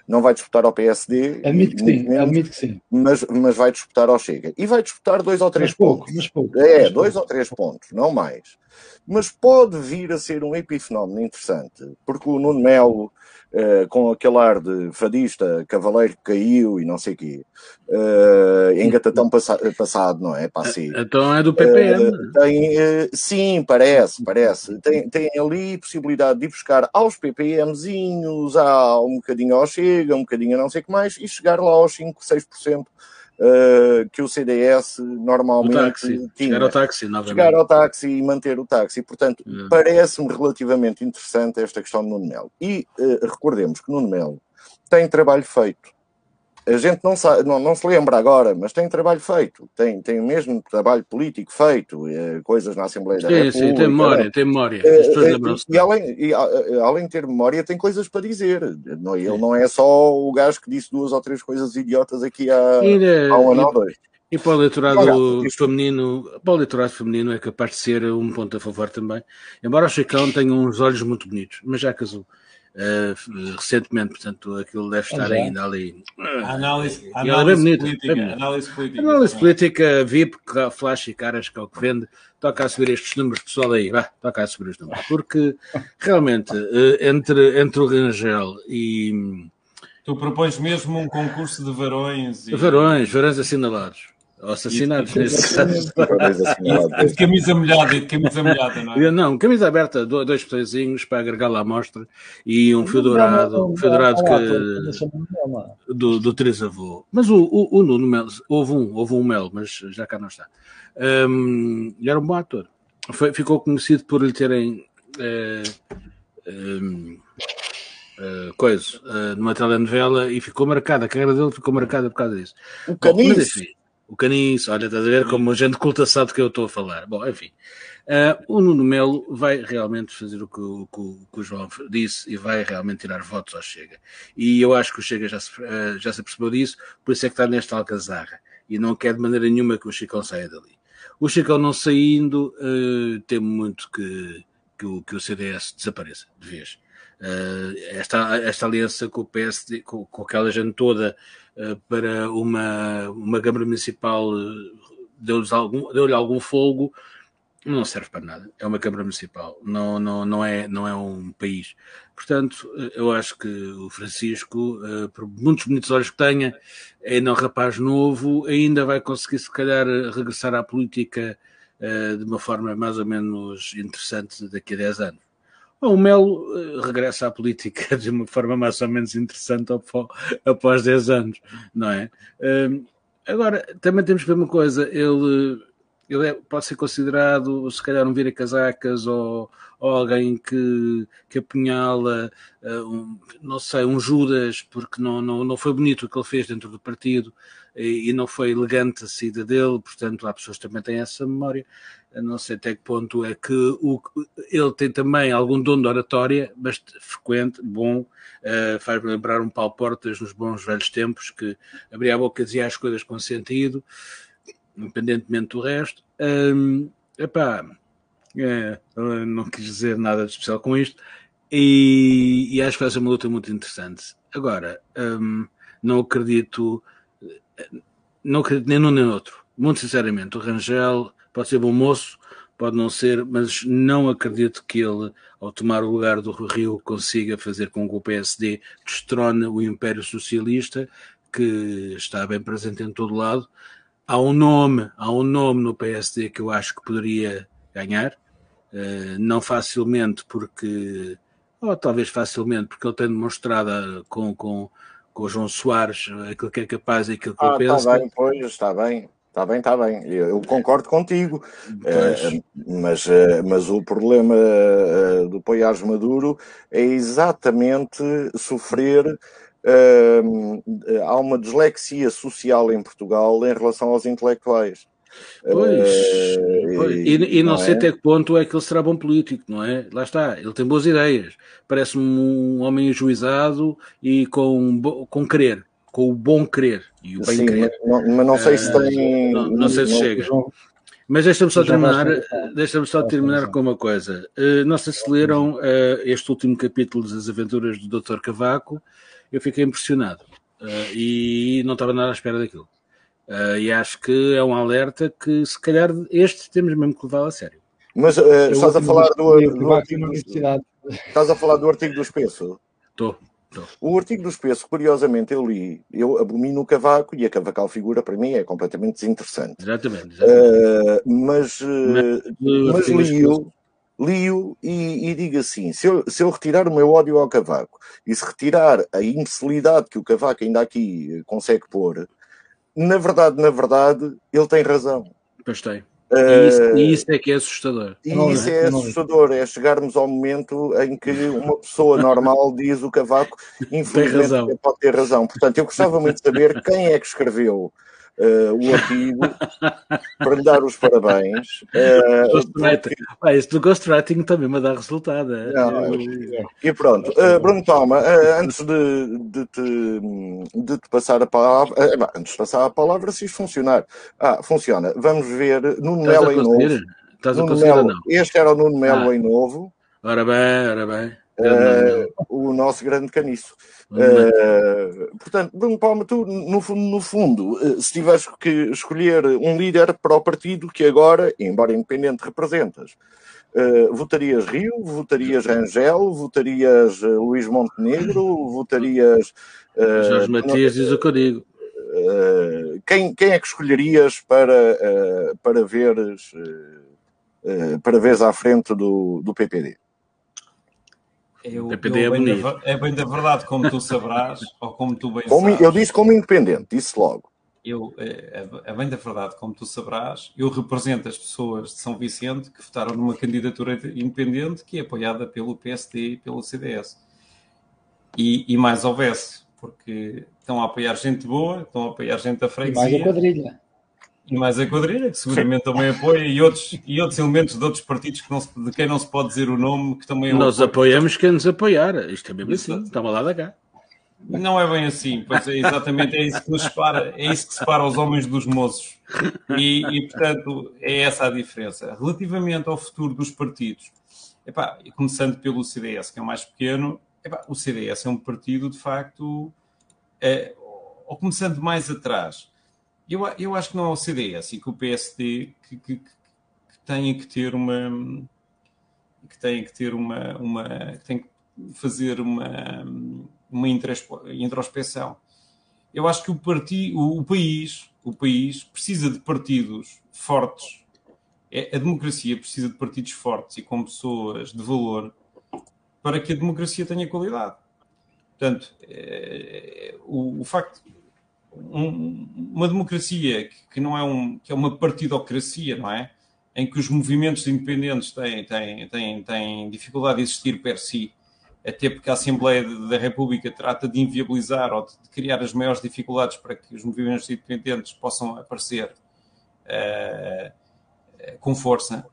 Não vai disputar ao PSD. Admito que sim, menos, admito que sim. Mas, mas vai disputar ao Chega. E vai disputar dois ou três mas pontos. Pouco, mas pouco, é, mas dois pouco. ou três pontos, não mais. Mas pode vir a ser um epifenómeno interessante, porque o Nuno Melo Uh, com aquele ar de fadista, cavaleiro que caiu e não sei o quê, uh, engatatão passa passado, não é? Passi. Então é do PPM. Uh, tem, uh, sim, parece, parece. Tem, tem ali possibilidade de ir buscar aos PPMzinhos, a, um bocadinho ao Chega, um bocadinho a não sei o que mais, e chegar lá aos 5, 6% uh, que o CDS normalmente o táxi. tinha. Chegar ao táxi, novamente. Chegar ao táxi e manter o táxi. Portanto, é. parece-me relativamente interessante esta questão de Nuno Melo. E uh, recordemos que Nuno Melo tem trabalho feito a gente não, sabe, não, não, se lembra agora, mas tem trabalho feito, tem, tem mesmo trabalho político feito, eh, coisas na Assembleia sim, da República. Sim, tem memória, tem memória. Eh, e, além, e, além de ter memória, tem coisas para dizer. Ele não é só o gajo que disse duas ou três coisas idiotas aqui há, e, há um ano ou dois. E para o eleitorado feminino, para o eleitorado feminino é capaz de ser um ponto a favor também. Embora o Chicão tenha uns olhos muito bonitos, mas já casou. Uh, recentemente, portanto, aquilo deve estar é. ainda ali. Análise, análise, é política, bem análise política. Análise política, VIP, flash e caras, que é o que vende. Toca a subir estes números, pessoal aí, vá, toca a subir os números. Porque realmente, uh, entre, entre o Rangel e. Tu propões mesmo um concurso de varões e... Varões, varões assinalados. Ou assassinados nesse caso. de camisa molhada, de camisa molhada, não é? Não, camisa aberta, dois botõezinhos para agregar lá a amostra e um fio dourado, um fio dourado que, do, do trisavô. Mas o, o, o Nuno Melo, houve um, houve um Melo, mas já cá não está. Um, era um bom ator. Foi, ficou conhecido por lhe terem. Uh, um, Uh, coisa, uh, numa telenovela e ficou marcada, a carreira dele ficou marcada por causa disso. O Canis. Mas, enfim, o Caniço, olha, estás a ver como a gente culta sabe que eu estou a falar. Bom, enfim. Uh, o Nuno Melo vai realmente fazer o que, o, que, o João disse e vai realmente tirar votos ao Chega. E eu acho que o Chega já se, uh, já se apercebeu disso, por isso é que está nesta alcazarra. E não quer de maneira nenhuma que o Chicão saia dali. O Chicão não saindo, uh, temo muito que, que, o, que o CDS desapareça de vez. Uh, esta, esta aliança com o PSD, com, com aquela gente toda, uh, para uma, uma Câmara Municipal uh, deu-lhe algum, deu algum fogo, não serve para nada. É uma Câmara Municipal, não, não, não, é, não é um país. Portanto, eu acho que o Francisco, por muitos bonitos olhos que tenha, é ainda um rapaz novo, ainda vai conseguir, se calhar, regressar à política de uma forma mais ou menos interessante daqui a 10 anos. O Melo uh, regressa à política de uma forma mais ou menos interessante após 10 anos, não é? Uh, agora, também temos que ver uma coisa, ele, ele é, pode ser considerado, se calhar, um vira-casacas ou, ou, alguém que, que apunhala, uh, um, não sei, um Judas, porque não, não, não foi bonito o que ele fez dentro do partido e, e não foi elegante a saída dele, portanto, há pessoas que também têm essa memória não sei até que ponto é que o, ele tem também algum dom de oratória, mas frequente, bom, uh, faz-me lembrar um Paulo Portas nos bons velhos tempos, que abria a boca e dizia as coisas com sentido, independentemente do resto. Um, epá, É, não quis dizer nada de especial com isto. E, e acho que vai ser uma luta muito interessante. Agora, hum, não acredito, não acredito nem num nem outro. Muito sinceramente, o Rangel pode ser bom moço, pode não ser, mas não acredito que ele, ao tomar o lugar do Rio, consiga fazer com que o PSD destrone o Império Socialista, que está bem presente em todo lado. Há um nome, há um nome no PSD que eu acho que poderia ganhar, uh, não facilmente porque ou talvez facilmente, porque ele tem demonstrado com, com, com o João Soares aquilo que é capaz e aquilo que ah, ele pensa. Está bem, pois, está bem. Está bem, está bem. Eu, eu concordo contigo. Uh, mas, uh, mas o problema uh, do Poiares Maduro é exatamente sofrer. há uma dislexia social em Portugal em relação aos intelectuais. Pois, uh, pois. E, e, não, não sei é? até que ponto é que ele será bom político, não é? Lá está, ele tem boas ideias, parece-me um homem ajuizado e com, com querer, com o bom querer e o bem Sim, querer. Mas, mas não sei se uh, tem. Não, não sei se chega. Mas deixa-me só terminar, deixa só terminar com uma coisa. Uh, não sei se leram uh, este último capítulo das aventuras do Dr. Cavaco. Eu fiquei impressionado uh, e não estava nada à espera daquilo. Uh, e acho que é um alerta que, se calhar, este temos mesmo que levar a sério. Mas uh, estás a falar do, do artigo do, Estás a falar do artigo do espesso? Estou. O artigo do espesso, curiosamente, eu li, eu abomino o cavaco e a cavacal figura para mim é completamente desinteressante. Exatamente. exatamente. Uh, mas mas li-o li e, e digo assim: se eu, se eu retirar o meu ódio ao cavaco e se retirar a imbecilidade que o cavaco ainda aqui consegue pôr, na verdade, na verdade, ele tem razão. Pois tem. Uh, e, isso, e, isso, é que é assustador. E não, isso é, é assustador, é chegarmos ao momento em que uma pessoa normal diz o cavaco, infelizmente pode ter razão. Portanto, eu gostava muito de saber quem é que escreveu uh, o artigo para lhe dar os parabéns. Uh, porque... ah, este do ghostwriting também me dá resultado. É? Não, e pronto, uh, Bruno Palma, uh, antes de, de, te, de te passar a palavra, antes de passar a palavra, se isto funcionar, ah, funciona. Vamos ver Nuno Melo em novo. Estás Melo? Este era o Nuno Melo ah. em novo. Ora bem, ora bem. O nosso grande caniço. Uh, portanto, Bruno Palma, tu, no, no fundo, uh, se tivesse que escolher um líder para o partido que agora, embora independente, representas, uh, votarias Rio, votarias Angel, votarias Luís Montenegro, votarias. Jorge Matias diz o que eu digo. quem, quem é que escolherias para, para veres para veres à frente do, do PPD? Eu, eu é, bem da, é, bem da, verdade, como tu sabrás, ou como tu bem como, sabes. Eu disse como independente, disse logo. Eu, é, é, bem da verdade, como tu sabrás, eu represento as pessoas de São Vicente que votaram numa candidatura independente que é apoiada pelo PSD e pelo CDS. E, e mais houvesse, porque estão a apoiar gente boa, estão a apoiar gente da freguesia. E mais a quadrilha. E mais a quadrilha, que seguramente também apoia, e outros, e outros elementos de outros partidos que não se, de quem não se pode dizer o nome, que também Nós apoiamos quem nos apoiar. Isto é mesmo assim, estamos lá da cá. Não é bem assim, pois é exatamente é isso que nos separa, é isso que separa os homens dos moços. E, e portanto, é essa a diferença. Relativamente ao futuro dos partidos, epá, começando pelo CDS, que é o mais pequeno, epá, o CDS é um partido de facto, é, ou começando mais atrás, eu, eu acho que não é o CDS e que o PSD que, que, que que ter uma que têm que ter uma, uma que têm que fazer uma, uma introspeção. Eu acho que o, partido, o país o país precisa de partidos fortes. É, a democracia precisa de partidos fortes e com pessoas de valor para que a democracia tenha qualidade. Portanto, é, o, o facto um, uma democracia que não é um que é uma partidocracia, não é? Em que os movimentos independentes têm, têm, têm, têm dificuldade de existir per si, até porque a Assembleia da República trata de inviabilizar ou de criar as maiores dificuldades para que os movimentos independentes possam aparecer uh, com força.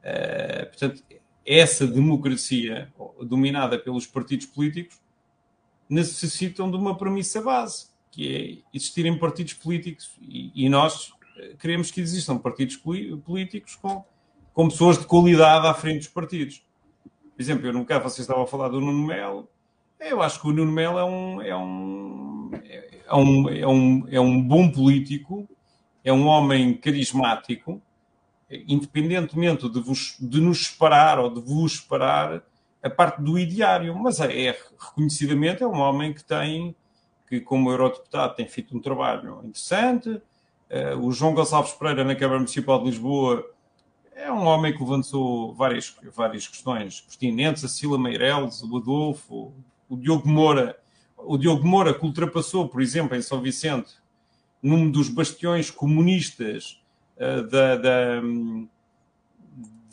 Uh, portanto, essa democracia dominada pelos partidos políticos necessitam de uma premissa base que é existirem partidos políticos e, e nós eh, queremos que existam partidos políticos com, com pessoas de qualidade à frente dos partidos. Por exemplo, eu no caso vocês estavam a falar do Nuno Melo, eu acho que o Nuno Melo é um, é um, é um, é um, é um bom político, é um homem carismático, independentemente de, vos, de nos separar ou de vos separar a parte do ideário, mas é, é reconhecidamente é um homem que tem, que como eurodeputado tem feito um trabalho interessante. Uh, o João Gonçalves Pereira na Câmara Municipal de Lisboa é um homem que levantou várias, várias questões pertinentes, a Sila Meireles, o Adolfo, o Diogo Moura, o Diogo Moura que ultrapassou, por exemplo, em São Vicente, num dos bastiões comunistas uh, da, da,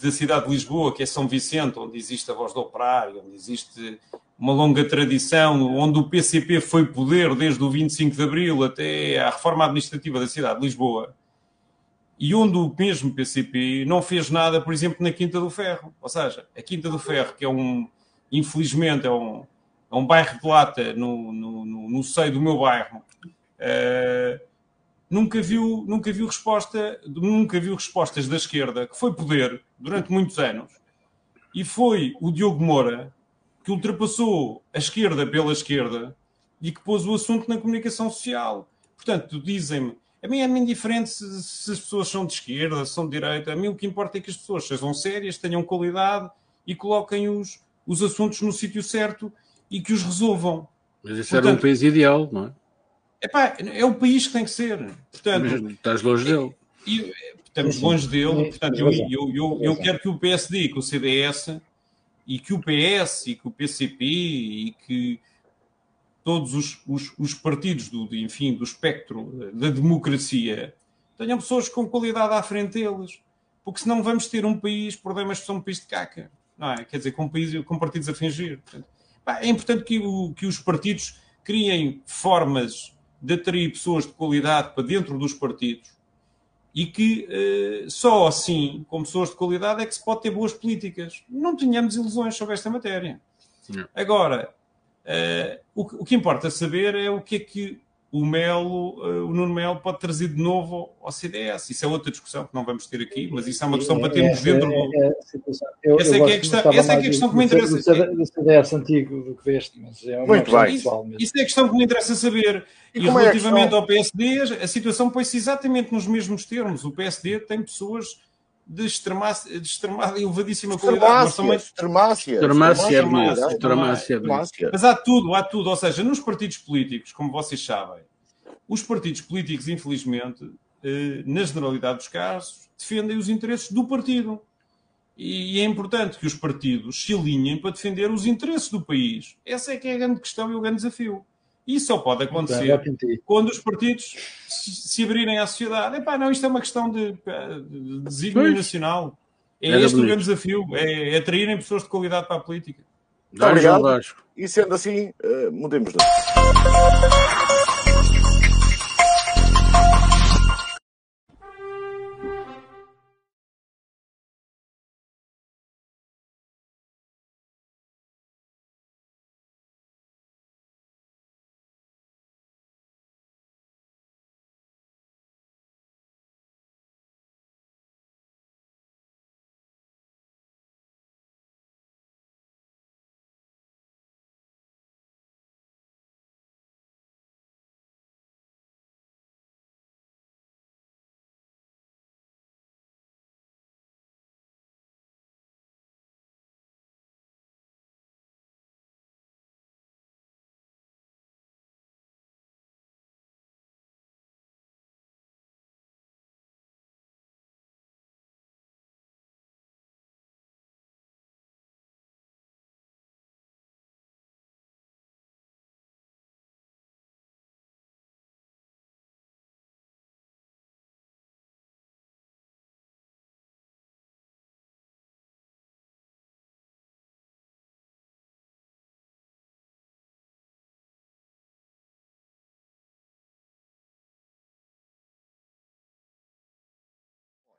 da, cidade de Lisboa, que é São Vicente, onde existe a voz do operário, onde existe uma longa tradição, onde o PCP foi poder desde o 25 de Abril até à reforma administrativa da cidade de Lisboa, e onde o mesmo PCP não fez nada, por exemplo, na Quinta do Ferro. Ou seja, a Quinta do Ferro, que é um, infelizmente, é um, é um bairro de lata no, no, no, no seio do meu bairro, uh, nunca viu, nunca viu resposta, nunca viu respostas da esquerda, que foi poder durante muitos anos, e foi o Diogo Moura que ultrapassou a esquerda pela esquerda e que pôs o assunto na comunicação social. Portanto, dizem-me, a mim é-me indiferente se, se, as pessoas são de esquerda, se são de direita, a mim o que importa é que as pessoas sejam sérias, tenham qualidade e coloquem os, os assuntos no sítio certo e que os resolvam. Mas esse Portanto, era um país ideal, não é? Epá, é o país que tem que ser. Portanto, Mas estás longe dele. E, estamos longe dele. Portanto, eu, eu, eu, eu quero que o PSD, que o CDS e que o PS e que o PCP e que todos os, os, os partidos do, enfim, do espectro da democracia tenham pessoas com qualidade à frente deles. Porque senão vamos ter um país, problemas que são um país de caca. Não é? Quer dizer, com, país, com partidos a fingir. É importante que, o, que os partidos criem formas de atrair pessoas de qualidade para dentro dos partidos e que uh, só assim, com pessoas de qualidade, é que se pode ter boas políticas. Não tenhamos ilusões sobre esta matéria. Não. Agora, uh, o, o, que importa saber é o que é que o Melo, uh, o Nuno Melo pode trazer de novo ao CDS. Isso é outra discussão que não vamos ter aqui, mas isso é uma questão para termos dentro do. essa é que é a questão, essa é, a questão que me interessa saber. Do CDS antigo do que veste, mas é uma Muito bem. Isso, isso, é a questão que me interessa saber. E, e é relativamente é ao PSD, a situação põe-se exatamente nos mesmos termos. O PSD tem pessoas de extremada, de extremada e elevadíssima qualidade. Extremácia. Extremácia. Mas há tudo, há tudo. Ou seja, nos partidos políticos, como vocês sabem, os partidos políticos, infelizmente, eh, na generalidade dos casos, defendem os interesses do partido. E é importante que os partidos se alinhem para defender os interesses do país. Essa é que é a grande questão e o grande desafio. Isso só pode acontecer quando os partidos se abrirem à sociedade. Epá, não, isto é uma questão de, de desígnio nacional. É Era este bonito. o grande desafio, é, é atraírem pessoas de qualidade para a política. Muito obrigado. E sendo assim, uh, mudemos de.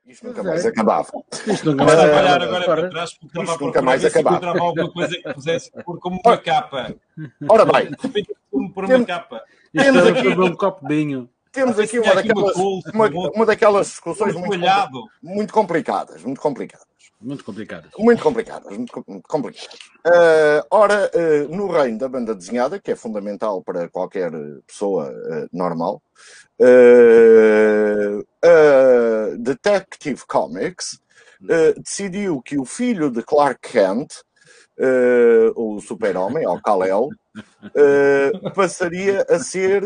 Isto nunca mais acabava. Isto nunca mais acabava. agora para trás porque estava Isto nunca mais acabava. encontrava alguma coisa que pusesse por como uma capa. Ora bem. Como por uma capa. Isto era aqui... um copo de vinho. Temos aqui uma daquelas, uma, uma daquelas discussões muito, muito complicadas, muito complicadas. Muito complicadas. Muito complicadas, muito, complicadas. Uh, ora, uh, no reino da banda desenhada, que é fundamental para qualquer pessoa uh, normal, Detective Comics decidiu que o filho de Clark Kent, o super-homem, ou Kal-El, passaria a ser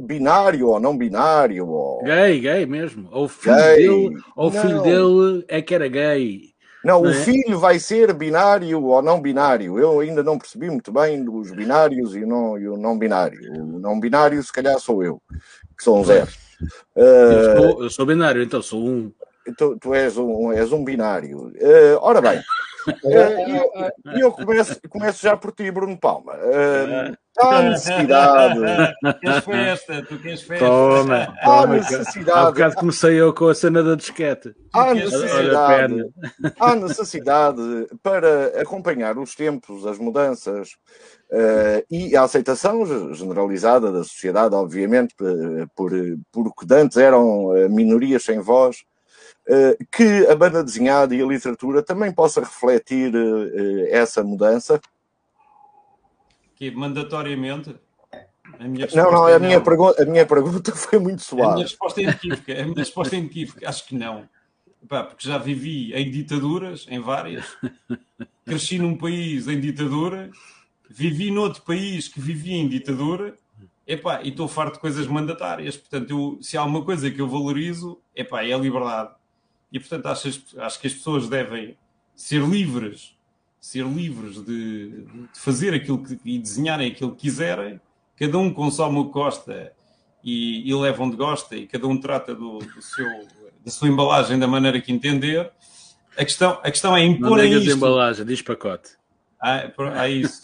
binário ou não binário. Ou... Gay, gay mesmo. Ou o filho, gay. Dele, ou o filho dele é que era gay. Não, não o é? filho vai ser binário ou não binário. Eu ainda não percebi muito bem os binários e o não, e o não binário. O não binário, se calhar, sou eu, que sou um zero. Eu sou, uh, eu sou binário, então sou um. Tu, tu és, um, és um binário. Uh, ora bem, uh, e eu, começo, começo já por ti, Bruno Palma. Uh, há necessidade. Queres festa, tu queres festa. Toma, há necessidade. Há bocado comecei eu com a cena da disquete. Há necessidade, há necessidade para acompanhar os tempos, as mudanças uh, e a aceitação generalizada da sociedade, obviamente, por, por que antes eram minorias sem voz que a banda desenhada e a literatura também possa refletir eh, essa mudança? Que mandatoriamente? não, não, a, Minha pergunta, a minha pergunta foi muito suave. A minha resposta é inequívoca. A minha resposta é inequívoca. Acho que não. Epá, porque já vivi em ditaduras, em várias. Cresci num país em ditadura. Vivi noutro país que vivia em ditadura. Epá, e estou farto de coisas mandatárias. Portanto, eu, se há alguma coisa que eu valorizo, epá, é a liberdade e portanto acho, acho que as pessoas devem ser livres, ser livres de, de fazer aquilo que, e desenharem aquilo que quiserem, cada um consome o que gosta e, e leva onde gosta e cada um trata do, do seu, da sua embalagem da maneira que entender. A questão, a questão é impor Não digas embalagem, diz pacote. Ah, ah isso.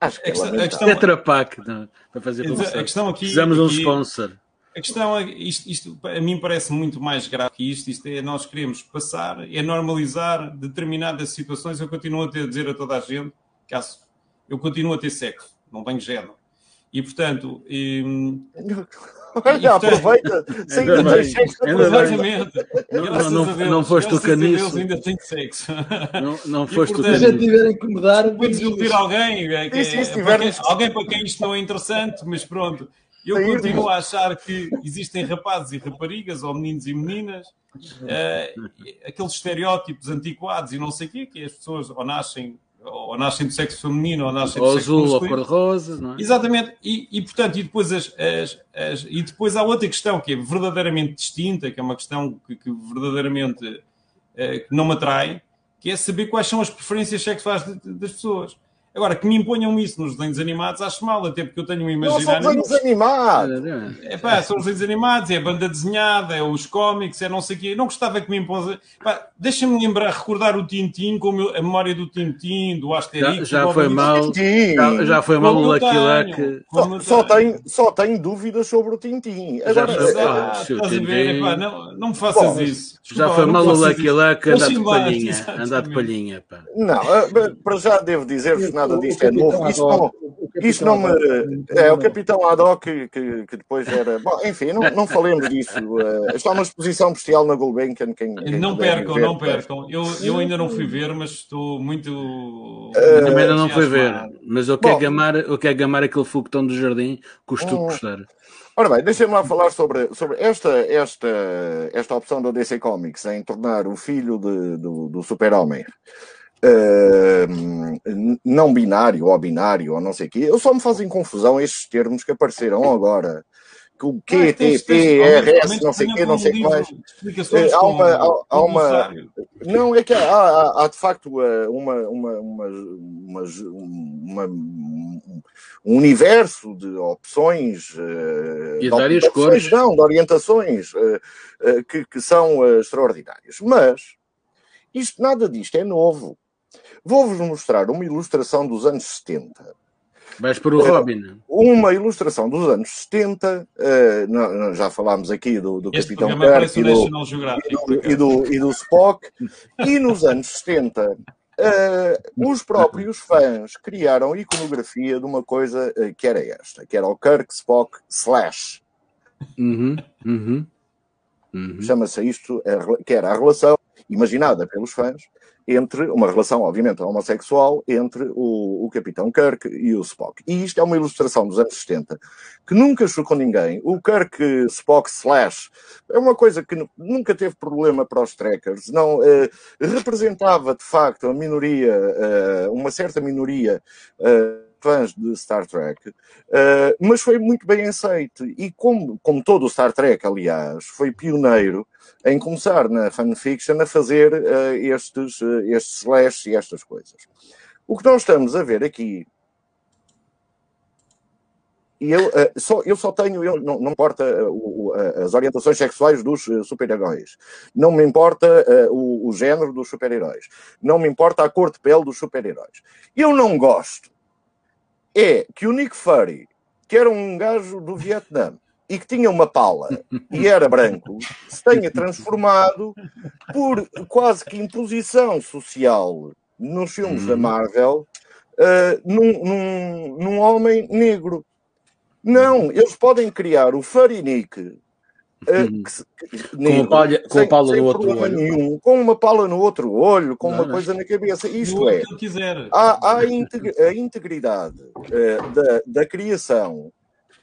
Acho que a questão, a questão, Tetra Pak, não, para fazer a questão aqui, Precisamos de um sponsor. A questão é, isto, isto a mim parece muito mais grave que isto. Isto é, nós queremos passar, é normalizar determinadas situações. Eu continuo a ter, dizer a toda a gente, caso eu continuo a ter sexo, não tenho género. E portanto. E, Olha, aproveita, sem ter sexo. Exatamente. Não, não, Deus, não foste o caniço. ainda tenho sexo. Não, não foste o caniço. Se a gente tiver a incomodar. Vou desiludir alguém. É, é, é, alguém para quem isto não é interessante, mas pronto. Eu continuo a achar que existem rapazes e raparigas, ou meninos e meninas, uh, aqueles estereótipos antiquados e não sei o quê, que as pessoas ou nascem ou nascem do sexo feminino ou nascem do sexo azul ou cor-de-rosa, não é? Exatamente, e, e portanto, e depois, as, as, as, e depois há outra questão que é verdadeiramente distinta, que é uma questão que, que verdadeiramente uh, que não me atrai, que é saber quais são as preferências sexuais de, de, das pessoas. Agora, que me imponham isso nos desenhos animados, acho mal, até porque eu tenho um imaginário. Não são desenhos animados! É pá, são os desenhos animados, é a banda desenhada, é os cómics, é não sei o quê. Eu não gostava que me impôs. Deixa-me lembrar, recordar o Tintim, com a memória do Tintim, do Asterix. Já, já foi mal. Já, já, foi mal o Lucky Luck. Só, só, tenho, só tenho dúvidas sobre o Tintim. Agora, já, estás a ver? Epá, não, não me faças Bom, isso. Desculpa, já foi mal o Lucky Luck andar de palhinha. Andar de palhinha, pá. Não, eh, para já devo dizer-vos nada nada disto é novo. Isto não, isto não me. É o Capitão Haddock que, que, que, depois era. Bom, enfim, não, não falemos disso. Uh, está uma exposição bestial na Gulbenkian. Quem, quem não percam, ver, não percam. Eu, eu ainda não fui ver, mas estou muito. Uh, também ainda não fui ver. Mas eu quero, gamar, eu quero gamar aquele foguetão do jardim, custo um, custar. Ora bem, deixem-me lá falar sobre, sobre esta, esta, esta opção da DC Comics em tornar o filho de, do, do Super-Homem uh, não binário ou binário ou não sei o quê, eu só me fazem confusão estes termos que apareceram agora. Que o QTP, RS, não sei o quê, não sei o mais. Eh, há uma, há, há uma. Não, é que há, há, há de facto eh, uma, uma, uma, uma, uma um universo de opções, e de, várias cores. não, de orientações que, que são extraordinárias. Mas isto, nada disto é novo. Vou-vos mostrar uma ilustração dos anos 70. Vais para o Robin. Uma ilustração dos anos 70, uh, eh, já falámos aqui do, do Capitão Kirk e do, e, do, e, do, e do Spock, e nos anos 70 uh, eh, os próprios fãs criaram iconografia de uma coisa uh, que era esta, que era o Kirk Spock Slash. Uhum, uhum, uhum. Chama-se isto, que era a relação imaginada pelos fãs entre uma relação, obviamente, homossexual entre o, o Capitão Kirk e o Spock. E isto é uma ilustração dos anos 70 que nunca chocou ninguém. O Kirk Spock slash é uma coisa que nunca teve problema para os trackers, não eh, representava de facto a minoria, eh, uma certa minoria. Eh, fãs de Star Trek, uh, mas foi muito bem aceito. E como, como todo o Star Trek, aliás, foi pioneiro em começar na fanfiction a fazer uh, estes, uh, estes slash e estas coisas. O que nós estamos a ver aqui e eu, só, eu só tenho, eu, não, não importa as orientações sexuais dos super-heróis, não me importa o, o, género dos super-heróis, não me importa a cor de pele dos super-heróis. Eu não gosto é que o Nick Fury, que era um gajo do Vietnã e que tinha uma pala e era branco, se tenha transformado por quase que imposição social nos filmes da uhum. Marvel uh, num, num, num homem negro. Não, eles podem criar o Nick Uhum. com, a palha, com a pala no outro olho. Nenhum, com uma pala no outro olho, com não, uma coisa na cabeça. Isto é, há, há a integridade uh, da, da criação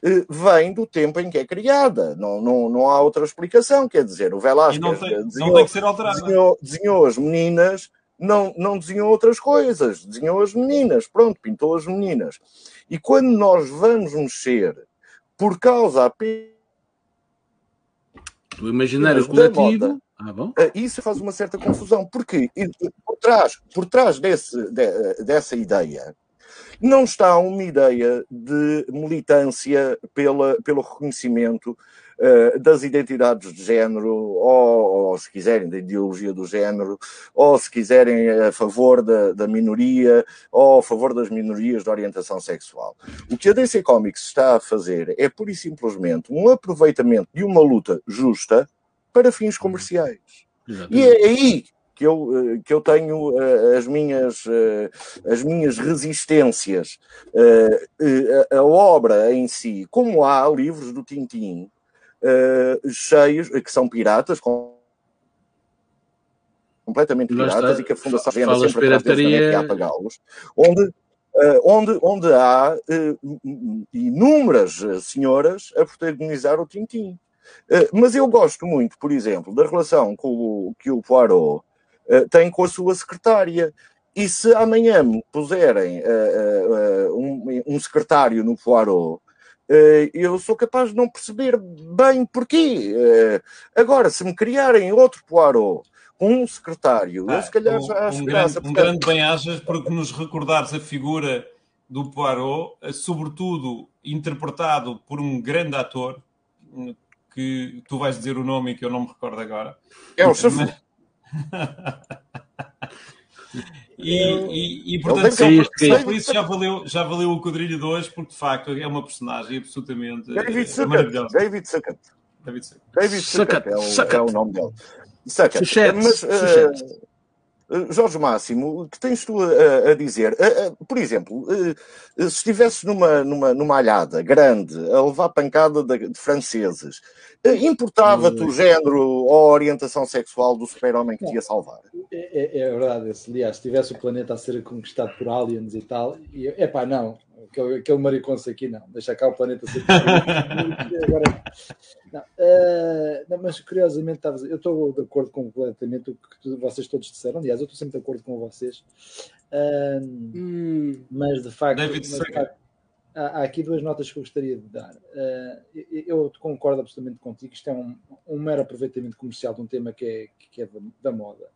uh, vem do tempo em que é criada. Não, não, não há outra explicação. Quer dizer, o Velasquez desenhou, desenhou, desenhou as meninas não, não desenhou outras coisas, desenhou as meninas, pronto, pintou as meninas. E quando nós vamos mexer por causa apenas o imaginário coletivo. Ah, bom. Eh, isso faz uma certa confusão, porque por trás, por trás desse, de, dessa ideia não está uma ideia de militância pela, pelo reconhecimento uh, das identidades de género, ou, ou, se quiserem, da ideologia do género, ou se quiserem a favor da, da minoria, ou a favor das minorias de orientação sexual. O que a DC Comics está a fazer é pura e simplesmente um aproveitamento de uma luta justa para fins comerciais. Exatamente. E é aí que eu, eh, que eu tenho uh, as, minhas, uh, as minhas resistências. Uh, a, obra em si, como há livros do Tintim cheios, que são piratas, com, completamente piratas, e que a Fundação Gena sempre pirataria... que apagá-los, onde, onde, onde há inúmeras senhoras a protagonizar o Tintim. mas eu gosto muito, por exemplo, da relação com o, que o Poirot eh, tem com a sua secretária. E se amanhã me puserem uh, uh, um, um, secretário no Poirot, eu sou capaz de não perceber bem porquê. agora, se me criarem outro Poirot com um secretário, ah, eu se calhar um, já acho um grande, um grande bem-ajas porque nos recordares a figura do Poirot, sobretudo interpretado por um grande ator, que tu vais dizer o nome que eu não me recordo agora. É o Chafur. E, e, e, portanto, só, só por isso já valeu, já valeu o quadrilho de hoje, porque de facto é uma personagem absolutamente David Succat. maravilhosa. David Succat. David Succat. David Succat é, o, é o nome dele. Succat. Mas, uh, Jorge Máximo, que tens tu a, a dizer? por exemplo, se estivesse numa, numa, numa alhada grande, a levar pancada de, de franceses, importava-te o género ou a orientação sexual do super-homem que te ia salvar? É, é, é verdade. Se, aliás, se tivesse o planeta a ser conquistado por aliens e tal, é pá, não aquele, aquele mariconso aqui não, deixa cá o planeta ser. Agora, não, uh, não, mas curiosamente, eu estou de acordo completamente o que vocês todos disseram. Aliás, eu estou sempre de acordo com vocês, uh, hum. mas de facto, David mas, de facto há, há, aqui duas notas que eu gostaria de dar. Uh, eu, concordo absolutamente contigo. Isto é um, um mero aproveitamento comercial de um tema que é, que é da, da moda.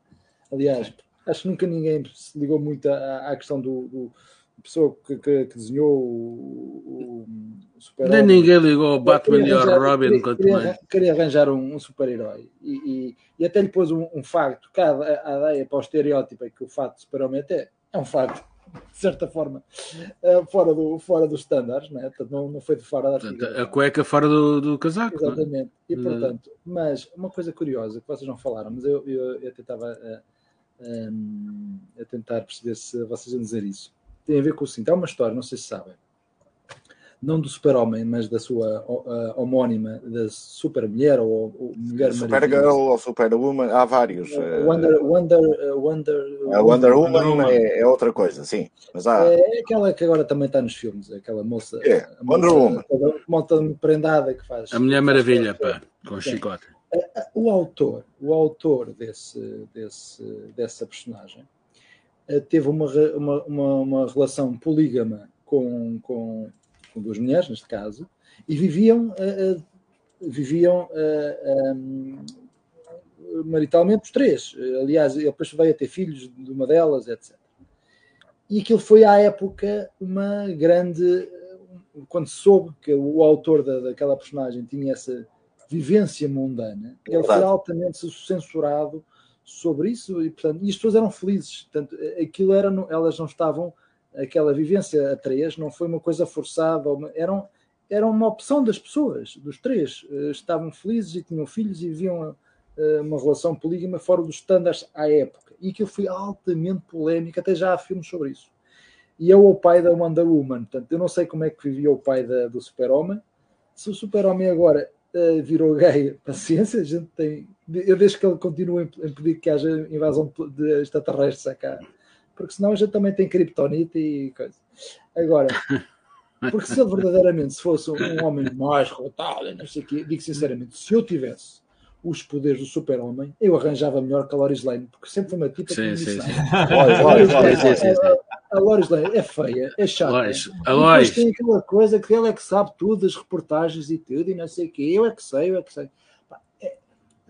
Aliás, acho que nunca ninguém se ligou muito à, à questão do, do pessoa que, que, que desenhou o, o super Nem ninguém ligou ao Batman e ao Robin queria, queria. Queria arranjar um, um super-herói e, e, e, até lhe pôs um, um facto, que a, a ideia para o estereótipo é que o facto de super-homem até é um facto, de certa forma, uh, fora, do, fora dos estándares, não, é? não, não foi de fora da figura. A cueca fora do, do casaco. É? Exatamente. É? E portanto, mas uma coisa curiosa que vocês não falaram, mas eu, eu, eu tentava uh, um, a tentar perceber se vocês iam dizer isso tem a ver com o seguinte: há uma história, não sei se sabem. não do super-homem, mas da sua uh, homónima, da super-mulher ou, ou mulher Supergirl ou Superwoman, há vários. Uh, Wonder, Wonder, uh, Wonder, a Wonder Woman, Woman é, é, outra coisa, sim. Mas há... É aquela que agora também está nos filmes, aquela moça. É, Wonder Woman. Moça prendada que faz. A Mulher Maravilha, pá, com chicote. O autor, o autor desse, desse, dessa personagem teve uma, uma, uma, uma relação polígama com, com com duas mulheres, neste caso, e viviam, uh, uh, viviam um, maritalmente os três. Aliás, ele depois veio a ter filhos de uma delas, etc. E aquilo foi à época uma grande. Quando se soube que o autor da, daquela personagem tinha essa vivência mundana, ele foi altamente censurado sobre isso e, portanto, e as pessoas eram felizes. Portanto, aquilo era, elas não estavam aquela vivência a três não foi uma coisa forçada, era, era uma opção das pessoas, dos três. Eh, estavam felizes e tinham filhos e viviam eh, uma relação polígama fora dos estándares à época. E aquilo foi altamente polémico, até já há filmes sobre isso. E é o pai da Wonder Woman. Portanto, eu não sei como é que vivia o pai da, do Super-Homem. Se o Super-Homem agora uh, virou gay, paciência, a gente tem. Eu deixo que ele continue a impedir que haja invasão de extraterrestres cá porque senão a gente também tem criptonite e coisa. Agora, porque se ele verdadeiramente se fosse um homem mais rotado, não sei o quê, digo sinceramente, se eu tivesse os poderes do super-homem, eu arranjava melhor que a Loris Lane, porque sempre foi uma tipa sim, que sim, sim. A Loris é feia, é chata. Lois, a Lois. tem aquela coisa que ele é que sabe tudo, as reportagens e tudo, e não sei o quê. Eu é que sei, eu é que sei. É,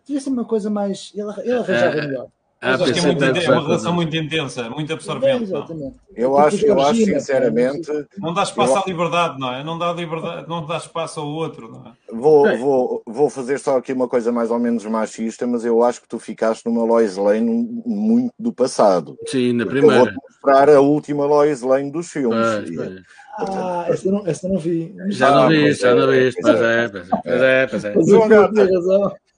devia ser uma coisa mais. Ele, ele arranjava é, melhor. Ah, acho que é, muito, é uma relação muito intensa, muito absorvente. É, eu acho, eu acho sinceramente. Não dá espaço eu... à liberdade, não é? Não dá, liberdade, não dá espaço ao outro, não é? Vou, vou, vou fazer só aqui uma coisa mais ou menos machista, mas eu acho que tu ficaste numa Lois Lane muito do passado. Sim, na primeira. Eu vou mostrar a última Lois Lane dos filmes. Ah, essa não, essa não vi. Já não vi, já não vi. Pois é, pois é, pois é. João Gata,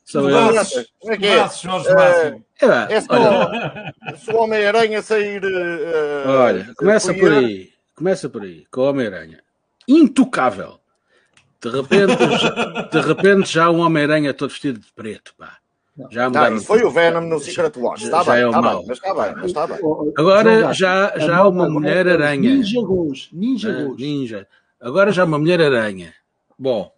são braços, Como é que é? Braços, Jorge Máximo. É, é, se, olha, se o Homem-Aranha sair. Uh, olha, começa por aí. Começa por aí, com o Homem-Aranha. Intocável. De repente, de repente já um Homem-Aranha todo vestido de preto, pá. Já tá, foi o Venom no Secret Wars. Está bem, é está bem, mas está bem, mas está bem. Agora já, já há uma Mulher-Aranha. Ninja Ghost. Ninja Ghost. Ninja. Agora já uma Mulher-Aranha. Bom,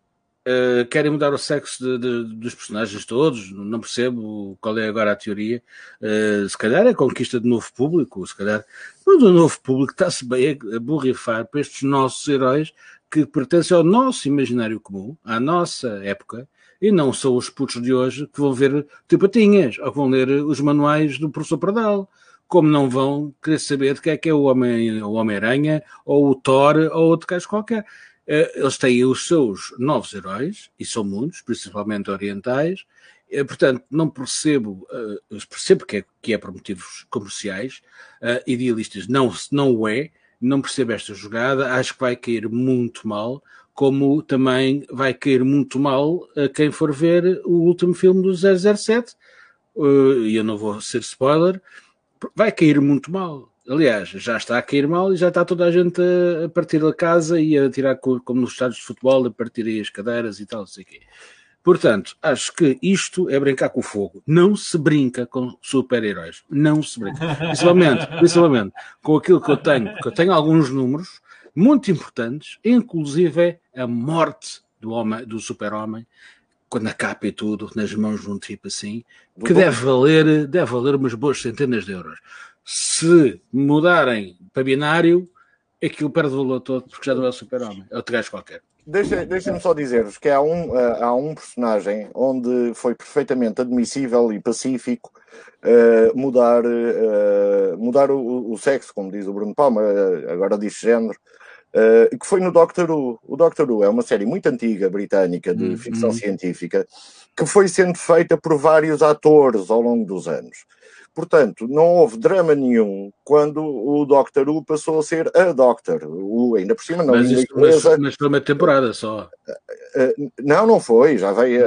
Uh, querem mudar o sexo de, de, dos personagens todos, não percebo qual é agora a teoria. Uh, se calhar é conquista de novo público, se calhar. Mas o novo público está-se bem a borrifar para estes nossos heróis que pertencem ao nosso imaginário comum, à nossa época, e não são os putos de hoje que vão ver tipatinhas ou que vão ler os manuais do professor Pradal. Como não vão querer saber de que é que é o Homem-Aranha, o Homem ou o Thor, ou outro caso qualquer. Eh, eles têm os seus novos heróis, e são muitos, principalmente orientais, eh, portanto, não percebo, uh, percebo que é, que é por motivos comerciais, idealistas, não, não o é, não percebo esta jogada, acho que vai cair muito mal, como também vai cair muito mal a quem for ver o último filme do 007, e eu não vou ser spoiler, vai cair muito mal. Aliás, já está a cair mal e já está toda a gente a, partir da casa e a tirar, como nos estádios de futebol, a partir aí as cadeiras e tal, não sei o quê. Portanto, acho que isto é brincar com o fogo. Não se brinca com super-heróis. Não se brinca. Principalmente, principalmente com aquilo que eu tenho, porque eu tenho alguns números muito importantes, inclusive a morte do, homem, do super-homem, quando a capa e tudo, nas mãos de um tipo assim, que deve valer, deve valer umas boas centenas de euros se mudarem para binário, aquilo perde o valor todo porque já não é o super-homem, é outro gajo qualquer. Deixa-me deixa só dizer-vos que há um, uh, há um personagem onde foi perfeitamente admissível e pacífico uh, mudar, uh, mudar o, o, sexo, como diz o Bruno Palma, agora diz género, que foi no Doctor Who. O Doctor Who é uma série muito antiga, britânica, de hum, ficção científica, que foi sendo feita por vários atores ao longo dos anos. Portanto, não houve drama nenhum quando o Doctor Who passou a ser a Doctor. O, ainda por cima, não mas, isto, mas, mas foi uma temporada só. Uh, não, não foi. Já veio,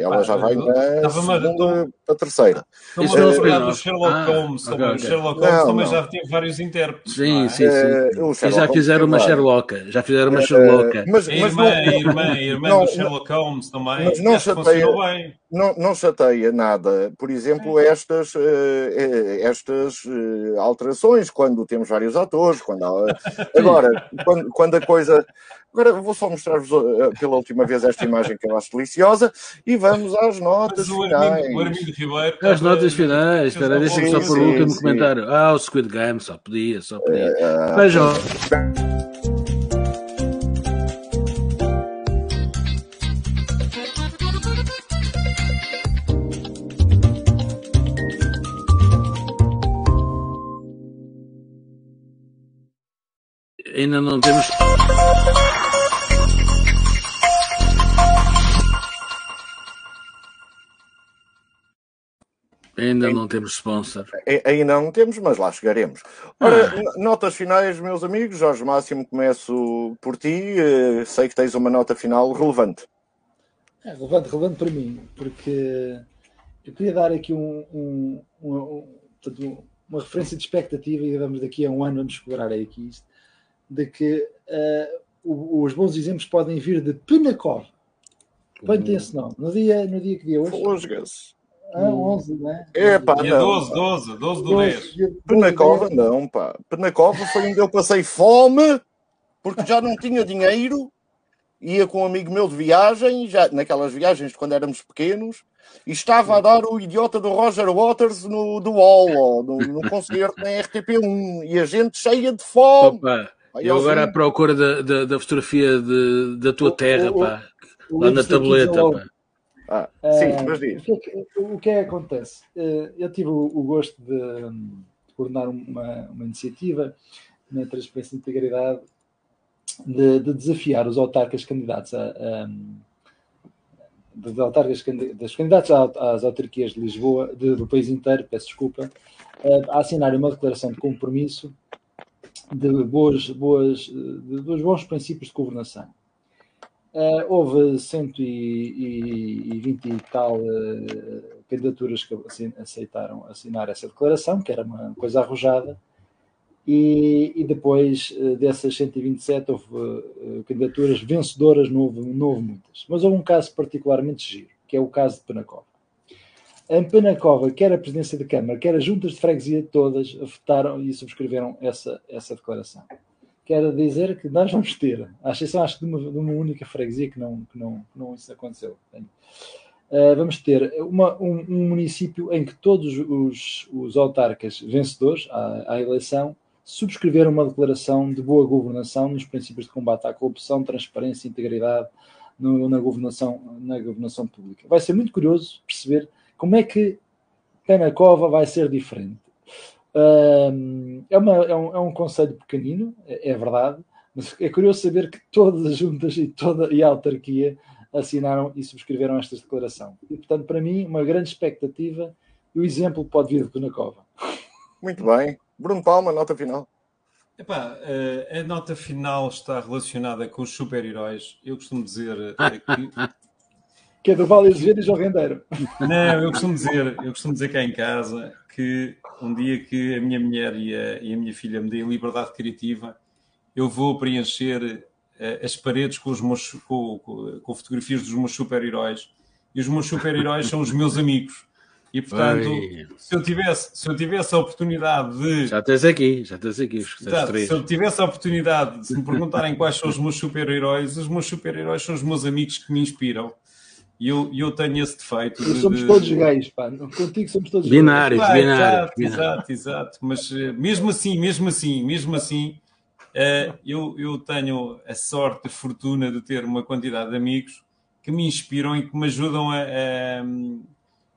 ela já vai na segunda para a terceira. Isso não foi do Sherlock ah, Holmes. Okay, okay. Sherlock Holmes não, também não. já teve vários intérpretes. Sim, sim, sim. Uh, já fizeram uma Sherlock. Já fizeram uma Sherlock. Uh, mas, mas irmã, não, irmã, irmã não, do Sherlock Holmes também. Mas não chateia, não, não chateia nada. Por exemplo, estas, estas alterações, quando temos vários atores, quando há... agora, quando, quando a coisa Agora vou só mostrar-vos uh, pela última vez esta imagem que eu acho deliciosa e vamos às notas Mas finais. O Armindo Ribeiro, As notas finais, espera, deixa-me só por último sim. comentário. Ah, o Squid Game, só podia, só podia. Uh, Ainda não temos. Ainda não temos sponsor. Ainda não temos, mas lá chegaremos. Ora, ah. notas finais, meus amigos. Jorge Máximo, começo por ti. Eh, sei que tens uma nota final relevante. É, relevante, relevante para mim, porque eu queria dar aqui um, um, um, um uma referência de expectativa e vamos daqui a um ano vamos explorar aqui isto, de que uh, os bons exemplos podem vir de Penacov. Bem, tem esse nome. No dia, no dia que dia hoje? Fosgas. Ah, 11, né? É, pá, Dia não, 12, 12, 12 do 10. Penacova, não, pá. Penacova foi onde eu passei fome, porque já não tinha dinheiro. Ia com um amigo meu de viagem, já naquelas viagens de quando éramos pequenos, e estava a dar o idiota do Roger Waters no, do UOL, no, no concerto na RTP1, e a gente cheia de fome. Opa, eu agora à procura da, da, da fotografia de, da tua terra, o, pá, o, lá na tableta, pá. Ah, sim, uh, mas diz. O que, é que, o que, é que acontece? Uh, eu tive o, o gosto de, de, coordenar uma, uma iniciativa na Transparência e Integridade de, de, desafiar os autarcas candidatos a, a das autarcas das candidatos às autarquias de Lisboa, de, do país inteiro, peço desculpa, a assinarem uma declaração de compromisso de, boas, boas, de, de bons princípios de governação. Uh, houve 120 e tal uh, candidaturas que aceitaram assinar essa declaração, que era uma coisa arrojada, e, e depois uh, dessas 127 houve candidaturas vencedoras, não houve, não houve muitas. Mas houve um caso particularmente giro, que é o caso de Penacova. Em Penacova, quer a presidência da Câmara, quer as juntas de freguesia, todas votaram e subscreveram essa, essa declaração quero dizer que nós vamos ter, à exceção acho de uma, de uma única freguesia que não, que não, que não isso aconteceu. Uh, vamos ter uma, um, um, município em que todos os, os autarcas vencedores à, à, eleição subscreveram uma declaração de boa governação nos princípios de combate à corrupção, transparência e integridade no, na, governação, na governação pública. Vai ser muito curioso perceber como é que Penacova vai ser diferente é, uma, é, um, é um conselho pequenino, é, é, verdade, mas é curioso saber que todas as juntas e, toda, e a autarquia assinaram e subscreveram esta declaração. E, portanto, para mim, uma grande expectativa e o exemplo pode vir de Penacova. Muito bem. Bruno Palma, nota final. Epá, eh, a nota final está relacionada com os super-heróis. Eu costumo dizer eh, que que é do Vale Azevedo e João Rendeiro. Não, eu costumo dizer, eu costumo dizer cá em casa que um dia que a minha mulher e a, e a minha filha me deem liberdade criativa, eu vou preencher uh, as paredes com, os meus, com, com, com fotografias dos meus super-heróis. E os meus super-heróis são os meus amigos. E portanto, se eu, tivesse, se eu tivesse a oportunidade de. Já tens aqui, já tens aqui os Exato, Se eu tivesse a oportunidade de se me perguntarem quais são os meus super-heróis, os meus super-heróis são os meus amigos que me inspiram. E eu, eu tenho esse defeito. De, somos de... todos gays, pá. Contigo somos todos binários, gays. Binários, exato, exato, exato. Mas eh, mesmo assim, mesmo assim, mesmo assim, uh, eu, eu tenho a sorte, a fortuna de ter uma quantidade de amigos que me inspiram e que me ajudam a, a,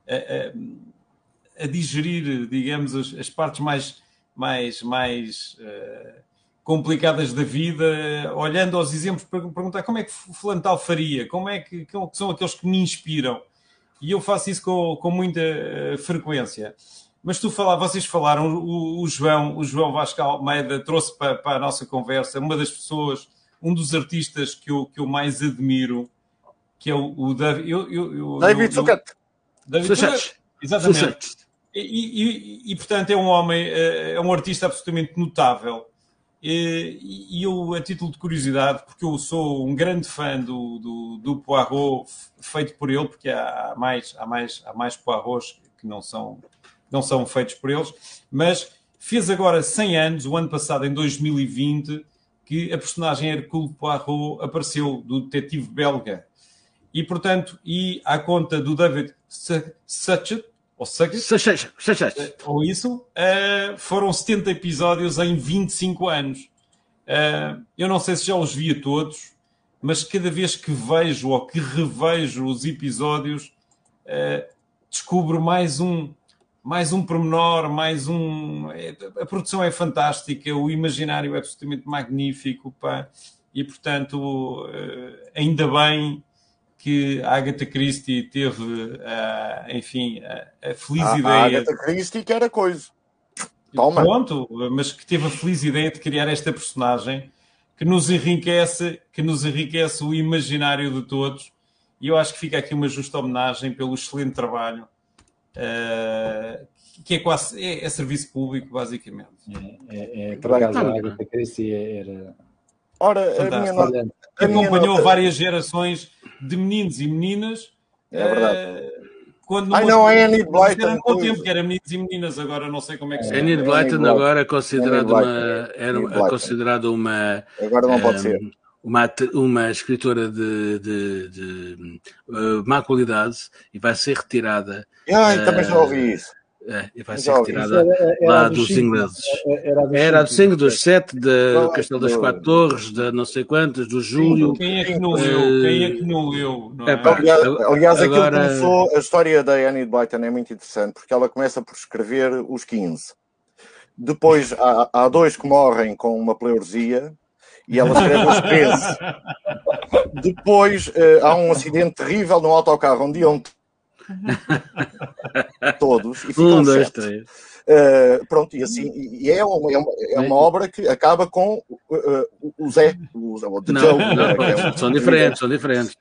a, a digerir, digamos, as, as, partes mais, mais, mais uh, complicadas da vida, olhando aos exemplos para perguntar como é que o fulano tal faria, como é que, que, são aqueles que me inspiram. E eu faço isso com, com muita uh, frequência. mas tu falar, vocês falaram, o, o, João, o João Vasco Almeida trouxe para, para, a nossa conversa uma das pessoas, um dos artistas que eu, que eu mais admiro, que é o, o David. Eu, eu, eu, David Zucat. David Zucat. Exatamente. E, e, e, portanto, é um homem, é, é um artista absolutamente notável. E, e, eu, a título de curiosidade, porque eu sou um grande fã do, do, do Poirot feito por ele, porque há mais, há mais, há mais Poirots que não são, não são feitos por eles, mas fez agora 100 anos, o ano passado, em 2020, que a personagem Hercule Poirot apareceu do detetive belga. E, portanto, e à conta do David Suchet, ou Suchet, ou isso, uh, foram 70 episódios em 25 anos. Uh, eu não sei se já os vi a todos, mas cada vez que vejo ou que revejo os episódios, descubro mais um, mais um pormenor, mais um. É, a produção é fantástica, o imaginário é absolutamente magnífico, pá, e portanto, eh, ainda bem que a Agatha Christie teve, uh, enfim, a, a feliz a, ideia. A Agatha Christie que era coisa. Toma. Pronto, mas que teve a feliz ideia de criar esta personagem que nos enriquece, que nos enriquece o imaginário de todos. E eu acho que fica aqui uma justa homenagem pelo excelente trabalho uh, que é quase é, é, serviço público, basicamente. É, é, é por acaso, a Agatha Christie era. Ora, a minha nota, a acompanhou nota... várias gerações de meninos e meninas. É verdade. Uh, quando Ai, não, é Enid Blyton. Há tempo que era meninos e meninas, agora não sei como é que se chama. Enid Blyton agora é considerado uma, era é considerado uma. Agora não pode ser uma, uma escritora de, de, de uh, má qualidade e vai ser retirada. Ah, uh, também já ouvi isso. É, e vai ser retirada era, era lá dos, dos ingleses. Era, dos, era do 5, dos 7, do Castelo das Quatro Torres, de não sei quantas, do Júlio. Quem é que não leu? Quem é que não leu? Não é? aliás, aliás agora... aquilo começou, a história da Annie Blyton é muito interessante, porque ela começa por escrever os 15. Depois há, há dois que morrem com uma pleuresia, e ela escreve os 13. Depois uh, há um acidente terrível no autocarro onde iam todos e ficam um, dois, três. Uh, pronto, e assim, e é uma, é uma, é uma obra que acaba com uh, o Zé, o, o não, Joe, não, não, é são diferentes, são diferentes.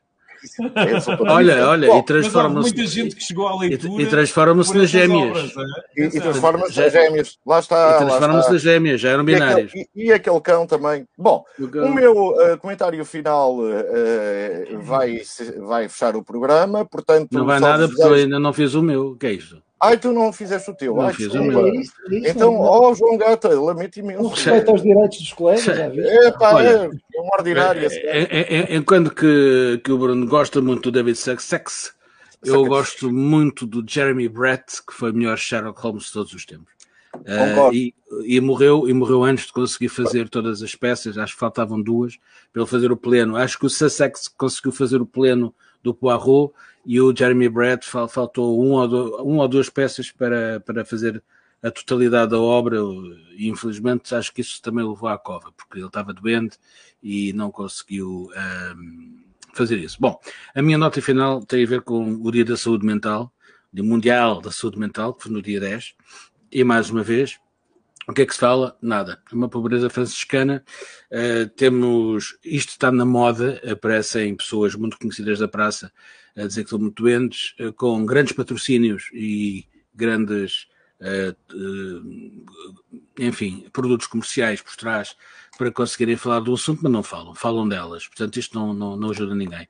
Olha, olha, e transforma-se. muita gente que chegou à leitura. E, e transforma-se nas gêmeas. Obras, é? E, e transforma-se nas gêmeas. Lá está. E transforma-se nas gêmeas, já eram binários. E aquele, e, aquele cão também. Bom, o, cão. o meu uh, comentário final uh, vai, vai fechar o programa, portanto. Não vai nada, porque eu ainda não fiz o meu. O que é isto? Ai, tu não fizeste o teu. Não Ai, fiz o meu. É isso, é então, ó, oh, João Gata, lamento imenso. Um respeito aos direitos dos colegas, já É, pá, Olha, é, é um ordinário. É, é, enquanto que, que o Bruno gosta muito do David Sex, eu gosto muito do Jeremy Brett, que foi o melhor Sherlock Holmes de todos os tempos. Uh, e, e, morreu e morreu antes de conseguir fazer todas as peças, acho que faltavam duas para ele fazer o pleno. Acho que o Sussex conseguiu fazer o pleno do Poirot e o Jeremy Brett faltou um ou, dois, um ou duas peças para, para fazer a totalidade da obra e infelizmente acho que isso também levou à cova, porque ele estava doente e não conseguiu um, fazer isso. Bom, a minha nota final tem a ver com o Dia da Saúde Mental, Dia Mundial da Saúde Mental, que foi no dia 10, e mais uma vez, o que é que se fala? Nada. É uma pobreza franciscana. Uh, temos. Isto está na moda. Aparecem pessoas muito conhecidas da praça a dizer que estão muito doentes, uh, com grandes patrocínios e grandes. Uh, enfim, produtos comerciais por trás para conseguirem falar do assunto, mas não falam. Falam delas. Portanto, isto não, não, não ajuda ninguém.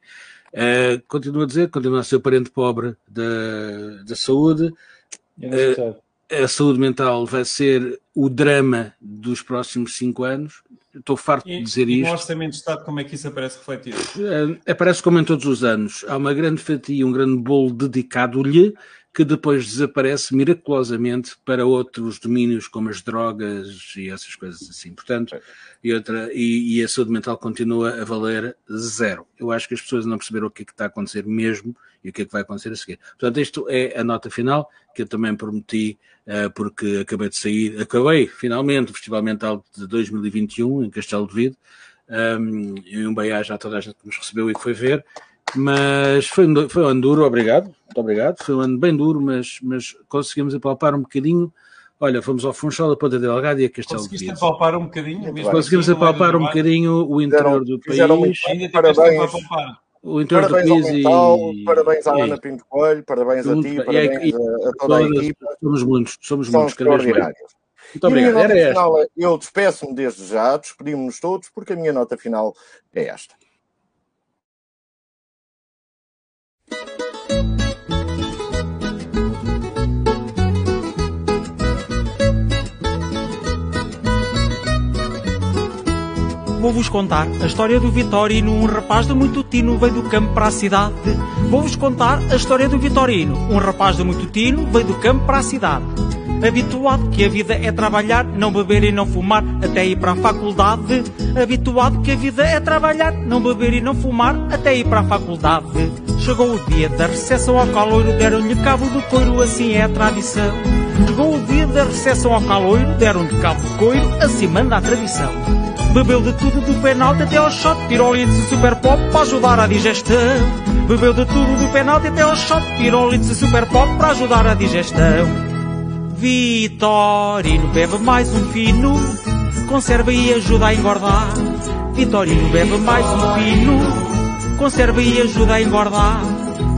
continuo a dizer, continua a ser o parente pobre da, da saúde. Uh, a saúde mental vai ser o drama dos próximos cinco anos. Estou farto e, de dizer e isto. no Orçamento de Estado, como é que isso aparece refletido? É, aparece como em todos os anos. Há uma grande fatia, um grande bolo dedicado-lhe, que depois desaparece miraculosamente para outros domínios, como as drogas e essas coisas assim. Portanto, e, outra, e, e a saúde mental continua a valer zero. Eu acho que as pessoas não perceberam o que é que está a acontecer mesmo e o que é que vai acontecer a seguir. Portanto, isto é a nota final que eu também prometi, uh, porque acabei de sair, acabei finalmente o Festival Mental de 2021 em Castelo de Vide, um, e um beijo a toda a gente que nos recebeu e que foi ver, Mas foi, foi um ano duro, obrigado. Muito obrigado. Foi um ano bem duro, mas, mas conseguimos apalpar um bocadinho. Olha, fomos ao Funchal, a Ponta Delgada e a Castelo Conseguiste de apalpar um bocadinho? mesmo Conseguimos assim, apalpar do um bocadinho o interior do país. muito Ainda Parabéns. a. O interior do Parabéns ao país Mental, e. parabéns à Ana Pinto Coelho, parabéns a Junto, ti, e a- parabéns e a, a toda a equipa. somos muitos, somos São muitos, cada vez mais. Muito E a minha obrigado. nota Era esta. final, é- eu despeço-me desde já, despedimos-nos todos, porque a minha nota final é esta. Vou-vos contar a história do Vitorino, um rapaz de muito tino veio do campo para a cidade. Vou-vos contar a história do Vitorino, um rapaz de muito tino veio do campo para a cidade. Habituado que a vida é trabalhar, não beber e não fumar, até ir para a faculdade. Habituado que a vida é trabalhar, não beber e não fumar, até ir para a faculdade. Chegou o dia da recessão ao caloiro, deram-lhe cabo do coiro, assim é a tradição. Chegou o dia da recessão ao caloiro, deram-lhe cabo do coiro, assim manda a tradição. Bebeu de tudo do penalti até ao shot, pirolitos e super pop para ajudar a digestão. Bebeu de tudo do penalti até ao shot, pirolitos e super pop para ajudar a digestão. Vitorino bebe mais um fino, conserva e ajuda a engordar. Vitorino bebe mais um fino, conserva e ajuda a engordar.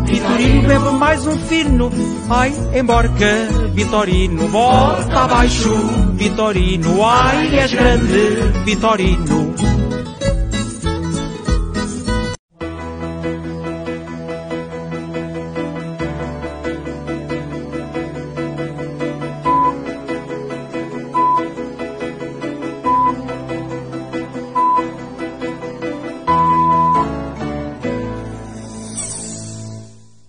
Vitorino bebe mais um fino, ai, embarca, Vitorino, bota abaixo, Vitorino, ai, és grande, Vitorino.